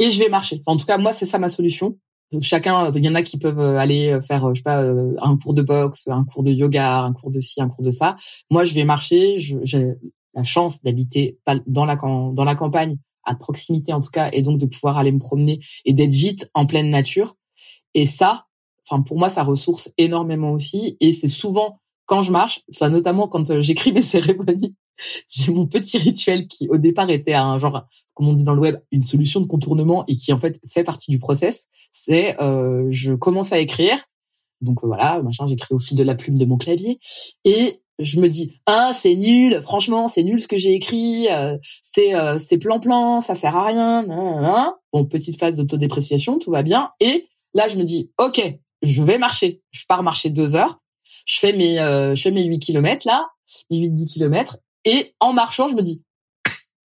et je vais marcher. en tout cas, moi, c'est ça ma solution. Chacun, il y en a qui peuvent euh, aller euh, faire, euh, je sais pas, un cours de boxe, un cours de yoga, un cours de ci, un cours de ça. Moi, je vais marcher. J'ai la chance d'habiter dans la campagne, à proximité en tout cas, et donc de pouvoir aller me promener et d'être vite en pleine nature. Et ça, enfin pour moi, ça ressource énormément aussi. Et c'est souvent quand je marche, enfin notamment quand j'écris mes *laughs* cérémonies, *laughs* j'ai mon petit rituel qui au départ était un genre comme on dit dans le web, une solution de contournement et qui en fait fait partie du process, c'est euh, je commence à écrire. Donc euh, voilà, machin, j'écris au fil de la plume de mon clavier. Et je me dis ah c'est nul, franchement c'est nul ce que j'ai écrit, euh, c'est euh, c'est plan plan, ça sert à rien. Bon petite phase d'autodépréciation, tout va bien. Et là je me dis ok je vais marcher, je pars marcher deux heures, je fais mes je fais mes 8 kilomètres là, mes 8 10 kilomètres et en marchant je me dis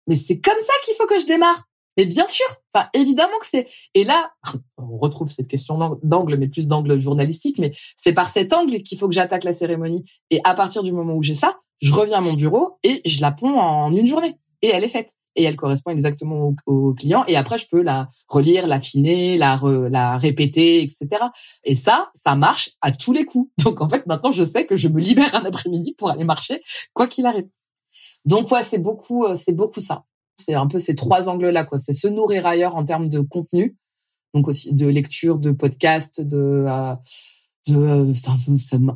mais c'est comme ça qu'il faut que je démarre. Mais bien sûr, enfin évidemment que c'est. Et là, on retrouve cette question d'angle, mais plus d'angle journalistique. Mais c'est par cet angle qu'il faut que j'attaque la cérémonie. Et à partir du moment où j'ai ça, je reviens à mon bureau et je la ponds en une journée. Et elle est faite. et elle correspond exactement au, client. Et après, je peux la relire, l'affiner, la, la répéter, etc. Et ça, ça marche à tous les coups. Donc en fait, maintenant, je sais que je me libère un après-midi pour aller marcher, quoi qu'il arrive. Donc ouais, c'est beaucoup, euh, c'est beaucoup ça. C'est un peu ces trois angles-là, quoi. C'est se nourrir ailleurs en termes de contenu, de lecture, de podcast, de euh, euh,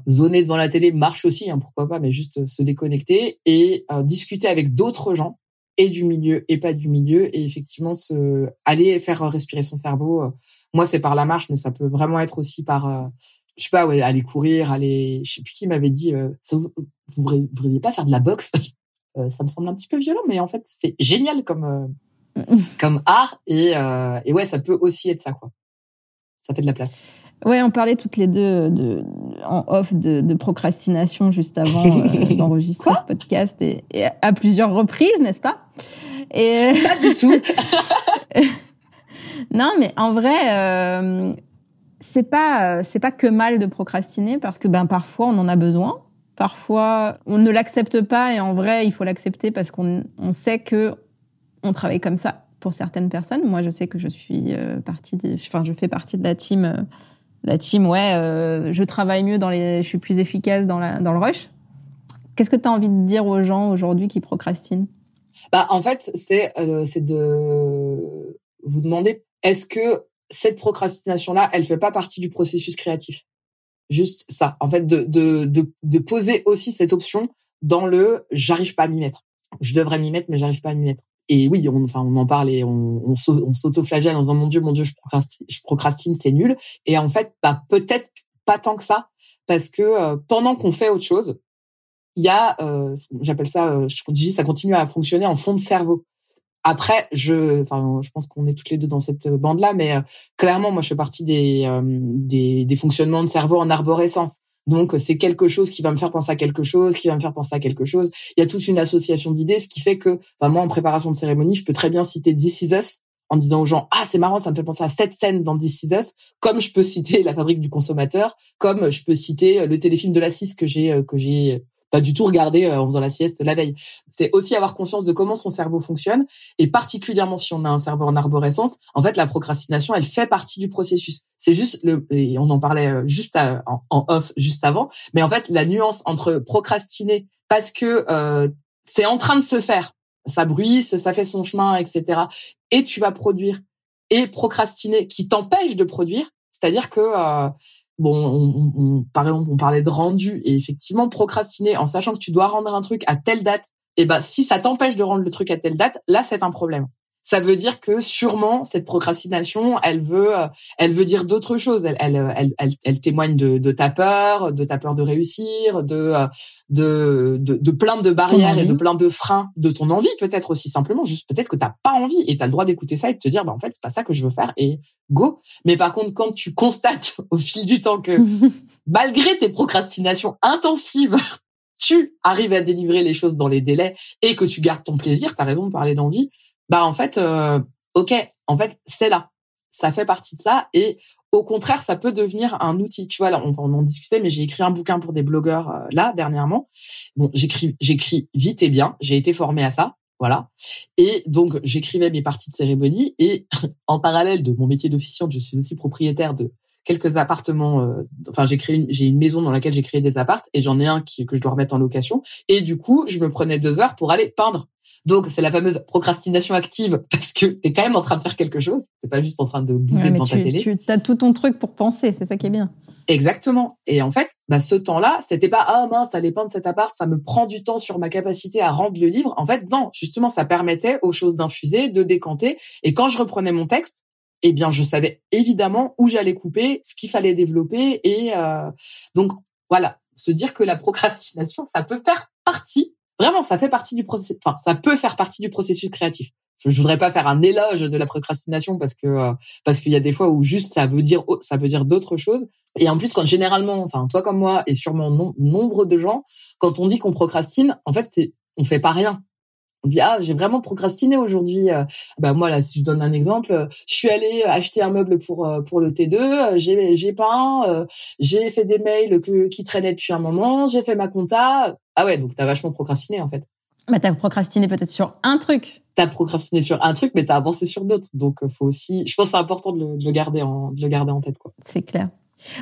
zoner devant la télé marche aussi, hein, pourquoi pas, mais juste se déconnecter et euh, discuter avec d'autres gens et du milieu et pas du milieu et effectivement se aller faire respirer son cerveau. Moi, c'est par la marche, mais ça peut vraiment être aussi par euh, je sais pas, aller courir, aller. Je sais plus qui m'avait dit, vous, vous voudriez pas faire de la boxe? Ça me semble un petit peu violent, mais en fait, c'est génial comme *laughs* comme art et et ouais, ça peut aussi être ça quoi. Ça fait de la place. Ouais, on parlait toutes les deux de, en off de, procrastination juste avant euh, *laughs* d'enregistrer ce podcast et, à plusieurs reprises, n'est-ce pas? Et... Pas du tout. *laughs* non, mais en vrai, euh, c'est pas c'est pas que mal de procrastiner parce que ben parfois on en a besoin. Parfois, on ne l'accepte pas et en vrai, il faut l'accepter parce qu'on on sait que on travaille comme ça pour certaines personnes. Moi, je sais que je suis euh, partie, enfin, je fais partie de la team. Euh, la team, ouais, euh, je travaille mieux dans les, je suis plus efficace dans, la, dans le rush. Qu'est-ce que tu as envie de dire aux gens aujourd'hui qui procrastinent? Bah, en fait, c'est c'est de vous demander est-ce que cette procrastination-là, elle fait pas partie du processus créatif? Juste ça. En fait, de, de, de, de poser aussi cette option dans le j'arrive pas à m'y mettre. Je devrais m'y mettre, mais j'arrive pas à m'y mettre et oui, on, enfin, on en parle et on, on, s'auto-flagelle en disant mon Dieu, mon Dieu, je procrastine, je procrastine c'est nul. Et en fait, bah, peut-être pas tant que ça, parce que euh, pendant qu'on fait autre chose, il y a, euh, j'appelle ça, euh, je dis, ça continue à fonctionner en fond de cerveau. Après, je, enfin, je pense qu'on est toutes les deux dans cette bande-là, mais clairement, moi, je fais partie des, des, des fonctionnements de cerveau en arborescence. Donc c'est quelque chose qui va me faire penser à quelque chose, qui va me faire penser à quelque chose. Il y a toute une association d'idées, ce qui fait que, enfin moi en préparation de cérémonie, je peux très bien citer This Is Us en disant aux gens ah c'est marrant, ça me fait penser à cette scène dans This Is Us, comme je peux citer La Fabrique du consommateur, comme je peux citer le téléfilm de la 6 que j'ai euh, que j'ai pas du tout regarder euh, en faisant la sieste la veille. C'est aussi avoir conscience de comment son cerveau fonctionne et particulièrement si on a un cerveau en arborescence, en fait la procrastination elle fait partie du processus. C'est juste le et on en parlait euh, juste en, off juste avant, mais en fait la nuance entre procrastiner parce que euh, c'est en train de se faire, ça bruisse, ça fait son chemin, etc. Et tu vas produire et procrastiner qui t'empêche de produire, c'est-à-dire que bon, on, par exemple, on parlait de rendu et effectivement procrastiner en sachant que tu dois rendre un truc à telle date. Et eh ben, si ça t'empêche de rendre le truc à telle date, là, c'est un problème ça veut dire que sûrement cette procrastination, elle veut, euh, elle veut dire d'autres choses. Elle, elle, elle, elle, témoigne de, de, ta peur, de ta peur de réussir, de, euh, de, de, de plein de barrières et de plein de freins, de ton envie peut-être aussi simplement. Juste peut-être que t'as pas envie et t'as le droit d'écouter ça et de te dire, bah en fait c'est pas ça que je veux faire et go. Mais par contre, quand tu constates *laughs* au fil du temps que *laughs* malgré tes procrastinations intensives tu arrives à délivrer les choses dans les délais et que tu gardes ton plaisir, tu as raison de parler d'envie, bah en fait, euh, ok, en fait, c'est là, ça fait partie de ça et au contraire, ça peut devenir un outil. Tu vois, là, on, en discutait, mais j'ai écrit un bouquin pour des blogueurs euh, là dernièrement. Bon, j'écris, j'écris vite et bien. J'ai été formée à ça, voilà. Et donc, j'écrivais mes parties de cérémonie et *laughs* en parallèle de mon métier d'officiante, je suis aussi propriétaire de quelques appartements. Euh, enfin, j'ai créé, j'ai une maison dans laquelle j'ai créé des appartes et j'en ai un qui, que je dois remettre en location. Et du coup, je me prenais deux heures pour aller peindre. Donc, c'est la fameuse procrastination active *laughs* parce que tu es quand même en train de faire quelque chose. T'es pas juste en train de bouger devant ta télé. Tu as tout ton truc pour penser. C'est ça qui est bien. Exactement. Et en fait, bah, ce temps-là, c'était pas ah mince, aller peindre cet appart, ça me prend du temps sur ma capacité à rendre le livre. En fait, non, justement, ça permettait aux choses d'infuser, de décanter. Et quand je reprenais mon texte, eh bien, je savais évidemment où j'allais couper, ce qu'il fallait développer. Et euh, donc, voilà, se dire que la *laughs* procrastination, ça peut faire partie, vraiment, ça fait partie du processus, enfin, ça peut faire partie du processus créatif. Je voudrais pas faire un éloge de la procrastination parce que euh, parce qu'il y a des fois où juste ça veut dire ça veut dire d'autres choses. Et en plus, quand généralement, enfin toi comme moi et sûrement nombre de gens, quand on dit qu'on procrastine, en fait c'est on fait pas rien on dit ah j'ai vraiment procrastiné aujourd'hui. Euh. bah moi là si je donne un exemple, euh, je suis allée acheter un meuble pour euh, pour le T2, j'ai j'ai peint, j'ai fait des mails que, qui traînaient depuis un moment, j'ai fait ma compta. Ah ouais donc t'as vachement procrastiné en fait. Bah, t'as procrastiné peut-être sur un truc. T'as procrastiné sur un truc, mais t'as avancé sur d'autres. Donc, faut aussi, je pense que c'est important de le, de le, garder en, de le garder en tête, quoi. C'est clair.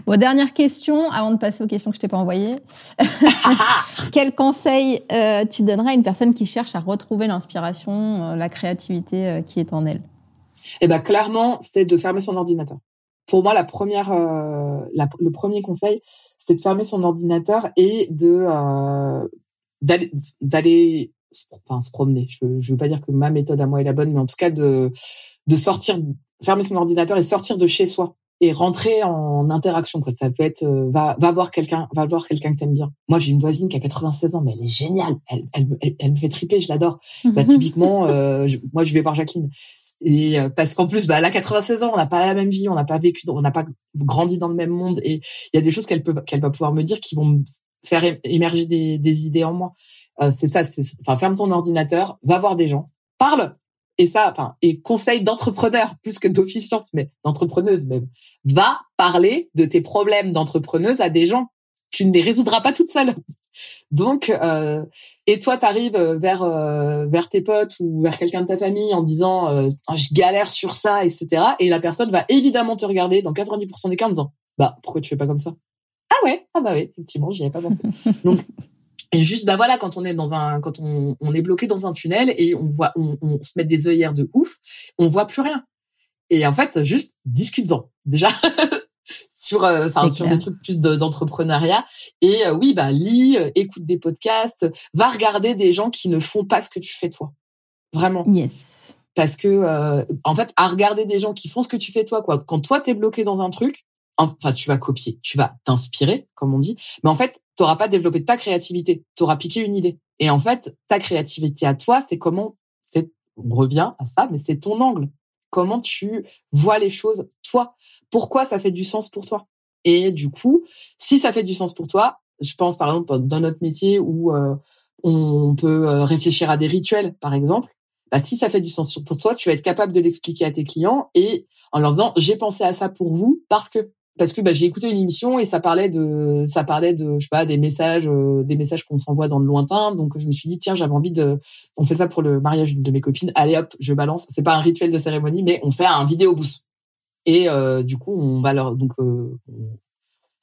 Bon, dernière question, avant de passer aux questions que je t'ai pas envoyées. *laughs* Quel conseil euh, tu donnerais à une personne qui cherche à retrouver l'inspiration, euh, la créativité euh, qui est en elle? Eh ben, clairement, c'est de fermer son ordinateur. Pour moi, la première, le premier conseil, c'est de fermer son ordinateur et de d'aller enfin, se promener. Je, je veux pas dire que ma méthode à moi est la bonne, mais en tout cas de de sortir, fermer son ordinateur et sortir de chez soi et rentrer en interaction quoi. Ça peut être euh, va va voir quelqu'un va voir quelqu'un que t'aimes bien. Moi j'ai une voisine qui a 96 ans mais elle est géniale. Elle elle, elle, elle me fait triper je l'adore. Bah typiquement euh, je, moi je vais voir Jacqueline. Et euh, parce qu'en plus bah elle a 96 ans on n'a pas la même vie on n'a pas vécu on n'a pas grandi dans le même monde. Et il y a des choses qu'elle peut qu'elle va pouvoir me dire qui vont me faire émerger des, des idées en moi. Euh, c'est ça c'est enfin ferme ton ordinateur va voir des gens parle et ça, enfin, et conseil d'entrepreneur plus que d'officiante, mais d'entrepreneuse même, va parler de tes problèmes d'entrepreneuse à des gens. Tu ne les résoudras pas toute seule. *laughs* Donc, euh, et toi, tu arrives vers euh, vers tes potes ou vers quelqu'un de ta famille en disant euh, je galère sur ça, etc. Et la personne va évidemment te regarder dans 90% des cas en disant bah pourquoi tu fais pas comme ça? Ah ouais, ah bah oui, effectivement, j'y avais pas pensé. *laughs* Donc et juste, bah voilà, quand on est dans un, quand on, on est bloqué dans un tunnel et on voit, on, on se met des œillères de ouf, on voit plus rien. Et en fait, juste discute-en déjà *laughs* sur, euh, enfin sur des trucs plus d'entrepreneuriat. et euh, oui, bah lis, euh, écoute des podcasts, va regarder des gens qui ne font pas ce que tu fais toi. Vraiment. Yes. Parce que euh, en fait, à regarder des gens qui font ce que tu fais toi, quoi. Quand toi t'es bloqué dans un truc, enfin tu vas copier, tu vas t'inspirer, comme on dit, mais en fait, tu n'auras pas développé ta créativité, tu auras piqué une idée. Et en fait, ta créativité à toi, c'est comment, c'est, on revient à ça, mais c'est ton angle. Comment tu vois les choses, toi? Pourquoi ça fait du sens pour toi? Et du coup, si ça fait du sens pour toi, je pense par exemple dans notre métier où euh, on peut euh, réfléchir à des rituels, par exemple, bah, si ça fait du sens pour toi, tu vas être capable de l'expliquer à tes clients et en leur disant j'ai pensé à ça pour vous parce que parce que bah, j'ai écouté une émission et ça parlait de ça parlait de je sais pas des messages euh, des messages qu'on s'envoie dans le lointain. Donc je me suis dit tiens j'avais envie de on fait ça pour le mariage de mes copines. Allez hop je balance. C'est pas un rituel de cérémonie mais on fait un vidéo boost. Et euh, du coup on va leur donc euh,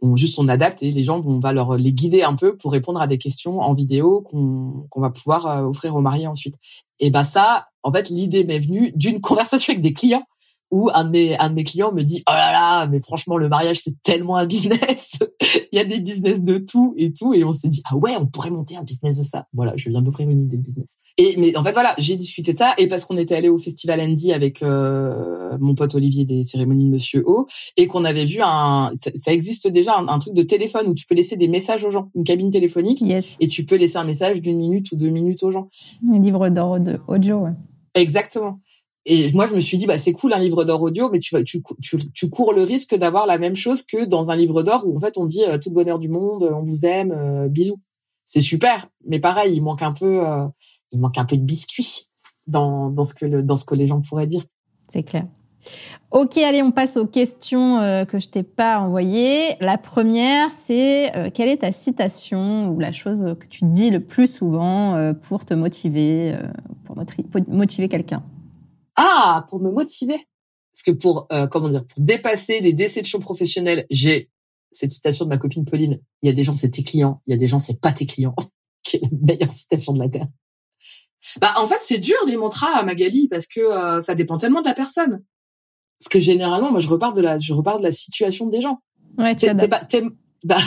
on, juste on adapte et les gens on va leur les guider un peu pour répondre à des questions en vidéo qu'on qu'on va pouvoir euh, offrir aux mariés ensuite. Et bah ça en fait l'idée m'est venue d'une *laughs* conversation avec des clients où un de mes un de mes clients me dit oh là là mais franchement le mariage c'est tellement un business. *laughs* Il y a des business de tout et tout et on s'est dit ah ouais on pourrait monter un business de ça voilà je viens d'offrir une idée de business. Et mais en fait voilà j'ai discuté de ça. Et parce qu'on était allé au festival Andy avec euh, mon pote Olivier des cérémonies de Monsieur O et qu'on avait vu un ça, ça existe déjà un, un, truc de téléphone où tu peux laisser des messages aux gens. Une cabine téléphonique yes. et tu peux laisser un message d'une minute ou deux minutes aux gens. Un livre d'or de audio ouais. exactement et moi, je me suis dit, bah, c'est cool un livre d'or audio, mais tu, cours le risque d'avoir la même chose que dans un livre d'or où en fait on dit euh, tout le bonheur du monde, on vous aime, euh, bisous. C'est super, mais pareil, il manque un peu, euh, il manque un peu de biscuit dans, dans ce que dans ce que les gens pourraient dire. C'est clair. Ok, allez, on passe aux questions euh, que je t'ai pas envoyées. La première, c'est euh, quelle est ta citation ou la chose que tu dis le plus souvent euh, pour te motiver, pour motiver quelqu'un? Ah, pour me motiver. Parce que pour, euh, comment dire, pour dépasser les déceptions professionnelles, j'ai cette citation de ma copine Pauline. Il y a des gens, c'est tes clients. Il y a des gens, c'est pas tes clients. *laughs* qui est la meilleure citation de la Terre. Bah, en fait, c'est dur les mantras à Magali parce que euh, ça dépend tellement de la personne. Parce que généralement, moi, je repars de la, je repars de la situation des gens. Ouais, tu t'es, pas, t'es, bah,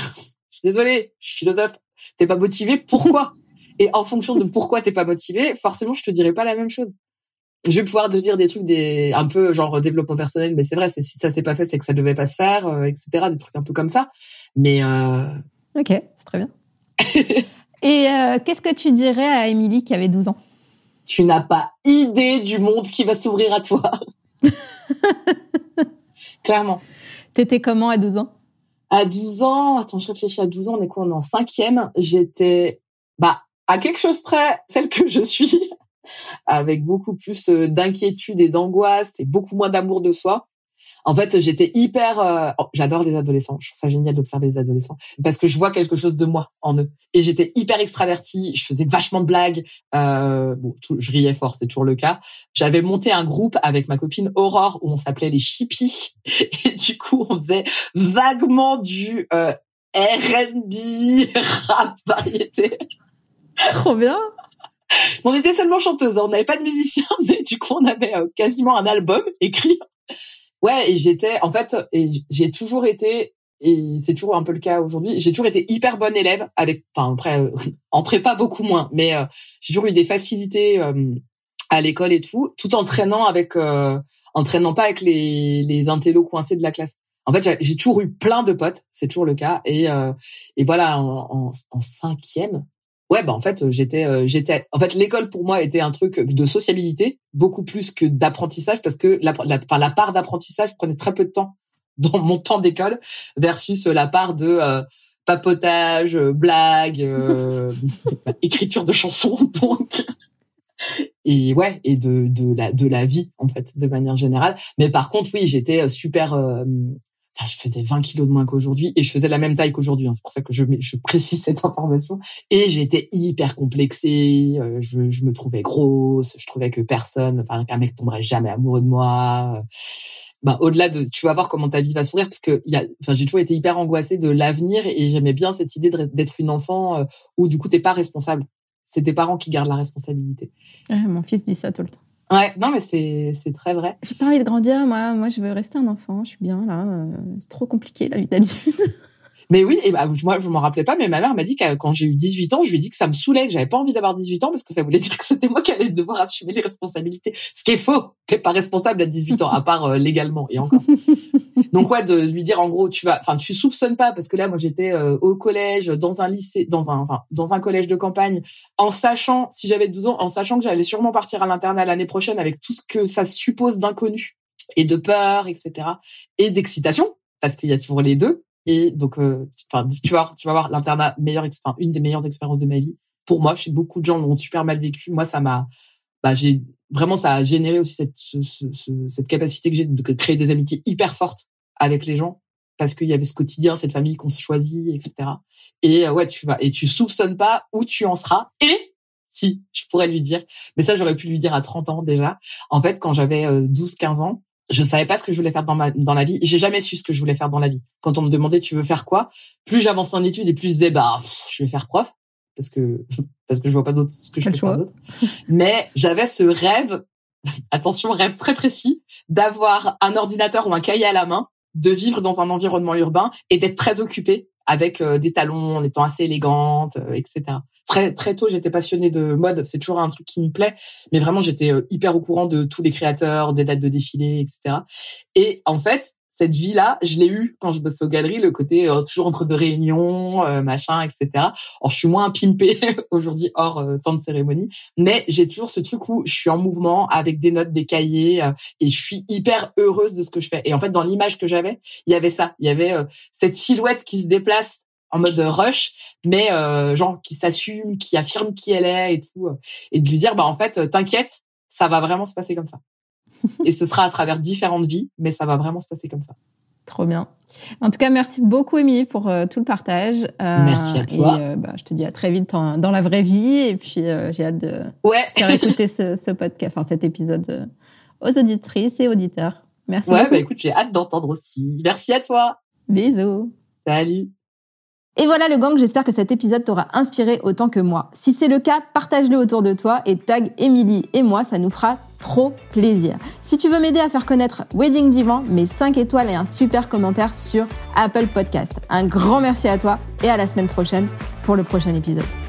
je suis *laughs* désolée, je suis philosophe. T'es pas motivé, pourquoi? Et en fonction de pourquoi t'es pas motivé, forcément, je te dirai pas la même chose je vais pouvoir te dire des trucs des un peu genre développement personnel mais c'est vrai c'est si ça s'est pas fait c'est que ça devait pas se faire euh, etc des trucs un peu comme ça. Mais euh... ok c'est très bien. *laughs* Et euh, qu'est-ce que tu dirais à Émilie qui avait 12 ans? Tu n'as pas idée du monde qui va s'ouvrir à toi. *laughs* Clairement. T'étais comment à 12 ans? À 12 ans attends je réfléchis à 12 ans on est quoi? On est en cinquième. J'étais bah à quelque chose près celle que je suis avec beaucoup plus euh, d'inquiétude et d'angoisse et beaucoup moins d'amour de soi. En fait, j'étais hyper. Euh, oh, j'adore les adolescents. Je trouve ça génial d'observer les adolescents parce que je vois quelque chose de moi en eux. Et j'étais hyper extravertie. Je faisais vachement de blagues. Euh, bon, je riais fort, c'est toujours le cas. J'avais monté un groupe avec ma copine Aurore où on s'appelait les Chippies. *laughs* Et du coup, on faisait vaguement du euh, R&B, *laughs* rap, variété. Trop bien. *laughs* On était seulement chanteuses, hein. on n'avait pas de musiciens, *laughs* mais du coup on avait euh, quasiment un album *laughs* écrit Ouais, et j'étais, en fait, j'ai toujours été, et c'est toujours un peu le cas aujourd'hui, j'ai toujours été hyper bonne élève avec, enfin après, euh, en prépa beaucoup moins, mais euh, j'ai toujours eu des facilités euh, à l'école et tout, tout en traînant avec, traînant pas avec les, les intellos coincés de la classe. En fait, j'ai toujours eu plein de potes, c'est toujours le cas, et, et voilà, en, en cinquième, ouais, bah en fait, j'étais, euh, j'étais, en fait, l'école pour moi était un truc de sociabilité beaucoup plus que d'apprentissage parce que la, la, enfin, la part d'apprentissage prenait très peu de temps *laughs* dans mon temps d'école versus la part de euh, papotage, euh, blague, *laughs* écriture de chansons, *laughs* donc et ouais, et de de la de la vie en fait de manière générale. Mais par contre, oui, j'étais super Je faisais 20 kilos de moins qu'aujourd'hui et je faisais la même taille qu'aujourd'hui. Hein. C'est pour ça que je, précise cette information. Et j'étais hyper complexée. Euh, je, me trouvais grosse. Je trouvais que personne, enfin qu'un mec tomberait jamais amoureux de moi. Bah, au-delà de, tu vas voir comment ta vie va sourire parce que y a, enfin, j'ai toujours été hyper angoissée de l'avenir et j'aimais bien cette idée d'être une enfant euh, où du coup t'es pas responsable. C'est tes parents qui gardent la responsabilité. mon fils dit ça tout le temps. Ouais, non, mais c'est, très vrai. J'ai pas envie de grandir, moi. Moi, je veux rester un enfant. Je suis bien là. Euh, c'est trop compliqué, la vie d'adulte. *laughs* Mais oui, et bah, moi je m'en rappelais pas, mais ma mère m'a dit que quand j'ai eu 18 ans, je lui ai dit que ça me saoulait, que j'avais pas envie d'avoir 18 ans parce que ça voulait *laughs* dire que c'était moi qui allais devoir assumer les responsabilités. Ce qui est faux, t'es pas responsable à 18 ans, à part euh, légalement et encore. *laughs* Donc ouais, de lui dire en gros, tu vas, enfin tu soupçonnes pas parce que là moi j'étais euh, au collège, dans un lycée, dans un, enfin dans un collège de campagne, en sachant si j'avais 12 ans, en sachant que j'allais sûrement partir à l'internat l'année prochaine avec tout ce que ça suppose d'inconnu et de peur, etc. et d'excitation parce qu'il y a toujours les deux et donc, euh, enfin, tu vois, tu vas voir l'internat meilleure, enfin, une des meilleures expériences de ma vie. Pour moi, chez beaucoup de gens l'ont super mal vécu. Moi, ça m'a, bah, j'ai vraiment, ça a généré aussi cette, cette capacité que j'ai de créer des amitiés hyper fortes avec les gens parce qu'il y avait ce quotidien, cette famille qu'on se choisit, etc. Et euh, ouais, tu vas et tu soupçonnes pas où tu en seras. Et si, je pourrais lui dire, mais ça j'aurais pu lui dire à 30 ans déjà. En fait, quand j'avais 12-15 euh, ans, je savais pas ce que je voulais faire dans ma dans la vie. J'ai jamais su ce que je voulais faire dans la vie. Quand on me demandait tu veux faire quoi, plus j'avançais en études et plus je disais bah je vais faire prof parce que *laughs* parce que je vois pas d'autre ce que je peux faire d'autre. Mais j'avais ce rêve, *laughs* attention rêve très précis, d'avoir un ordinateur ou un cahier à la main, de vivre dans un environnement urbain et d'être très occupé avec euh, des talons, en étant assez élégante, euh, etc. Très très tôt, j'étais passionnée de mode. C'est toujours un truc qui me plaît, mais vraiment j'étais euh, hyper au courant de tous les créateurs, des dates de défilé, etc. Et en fait, cette vie-là, je l'ai eue quand je bossais aux galeries, le côté euh, toujours entre deux réunions, euh, machin, etc. Or, je suis moins pimpée *laughs* aujourd'hui hors euh, temps de cérémonie, mais j'ai toujours ce truc où je suis en mouvement avec des notes, des cahiers, et je suis hyper heureuse de ce que je fais. Et en fait, dans l'image que j'avais, il y avait ça, il y avait cette silhouette qui se déplace en mode rush, mais genre qui s'assume, qui affirme qui elle est et tout, et de lui dire bah en fait, t'inquiète, ça va vraiment se passer comme ça. *laughs* et ce sera à travers différentes vies, mais ça va vraiment se passer comme ça. Trop bien. En tout cas, merci beaucoup, Émilie, pour euh, tout le partage. Euh, merci à toi. Et, euh, bah, je te dis à très vite dans la vraie vie. Et puis, j'ai hâte de faire *laughs* écouter ce, ce, podcast, enfin cet épisode aux auditrices et auditeurs. Merci ouais, bah écoute, j'ai hâte d'entendre aussi. Merci à toi. Bisous. Salut. Et voilà le gang, j'espère que cet épisode t'aura inspiré autant que moi. Si c'est le cas, partage-le autour de toi et tag Émilie et moi, ça nous fera trop plaisir. Si tu veux m'aider à faire connaître Wedding Divan, mets 5 étoiles et un super commentaire sur Apple Podcast. Un grand merci à toi et à la semaine prochaine pour le prochain épisode.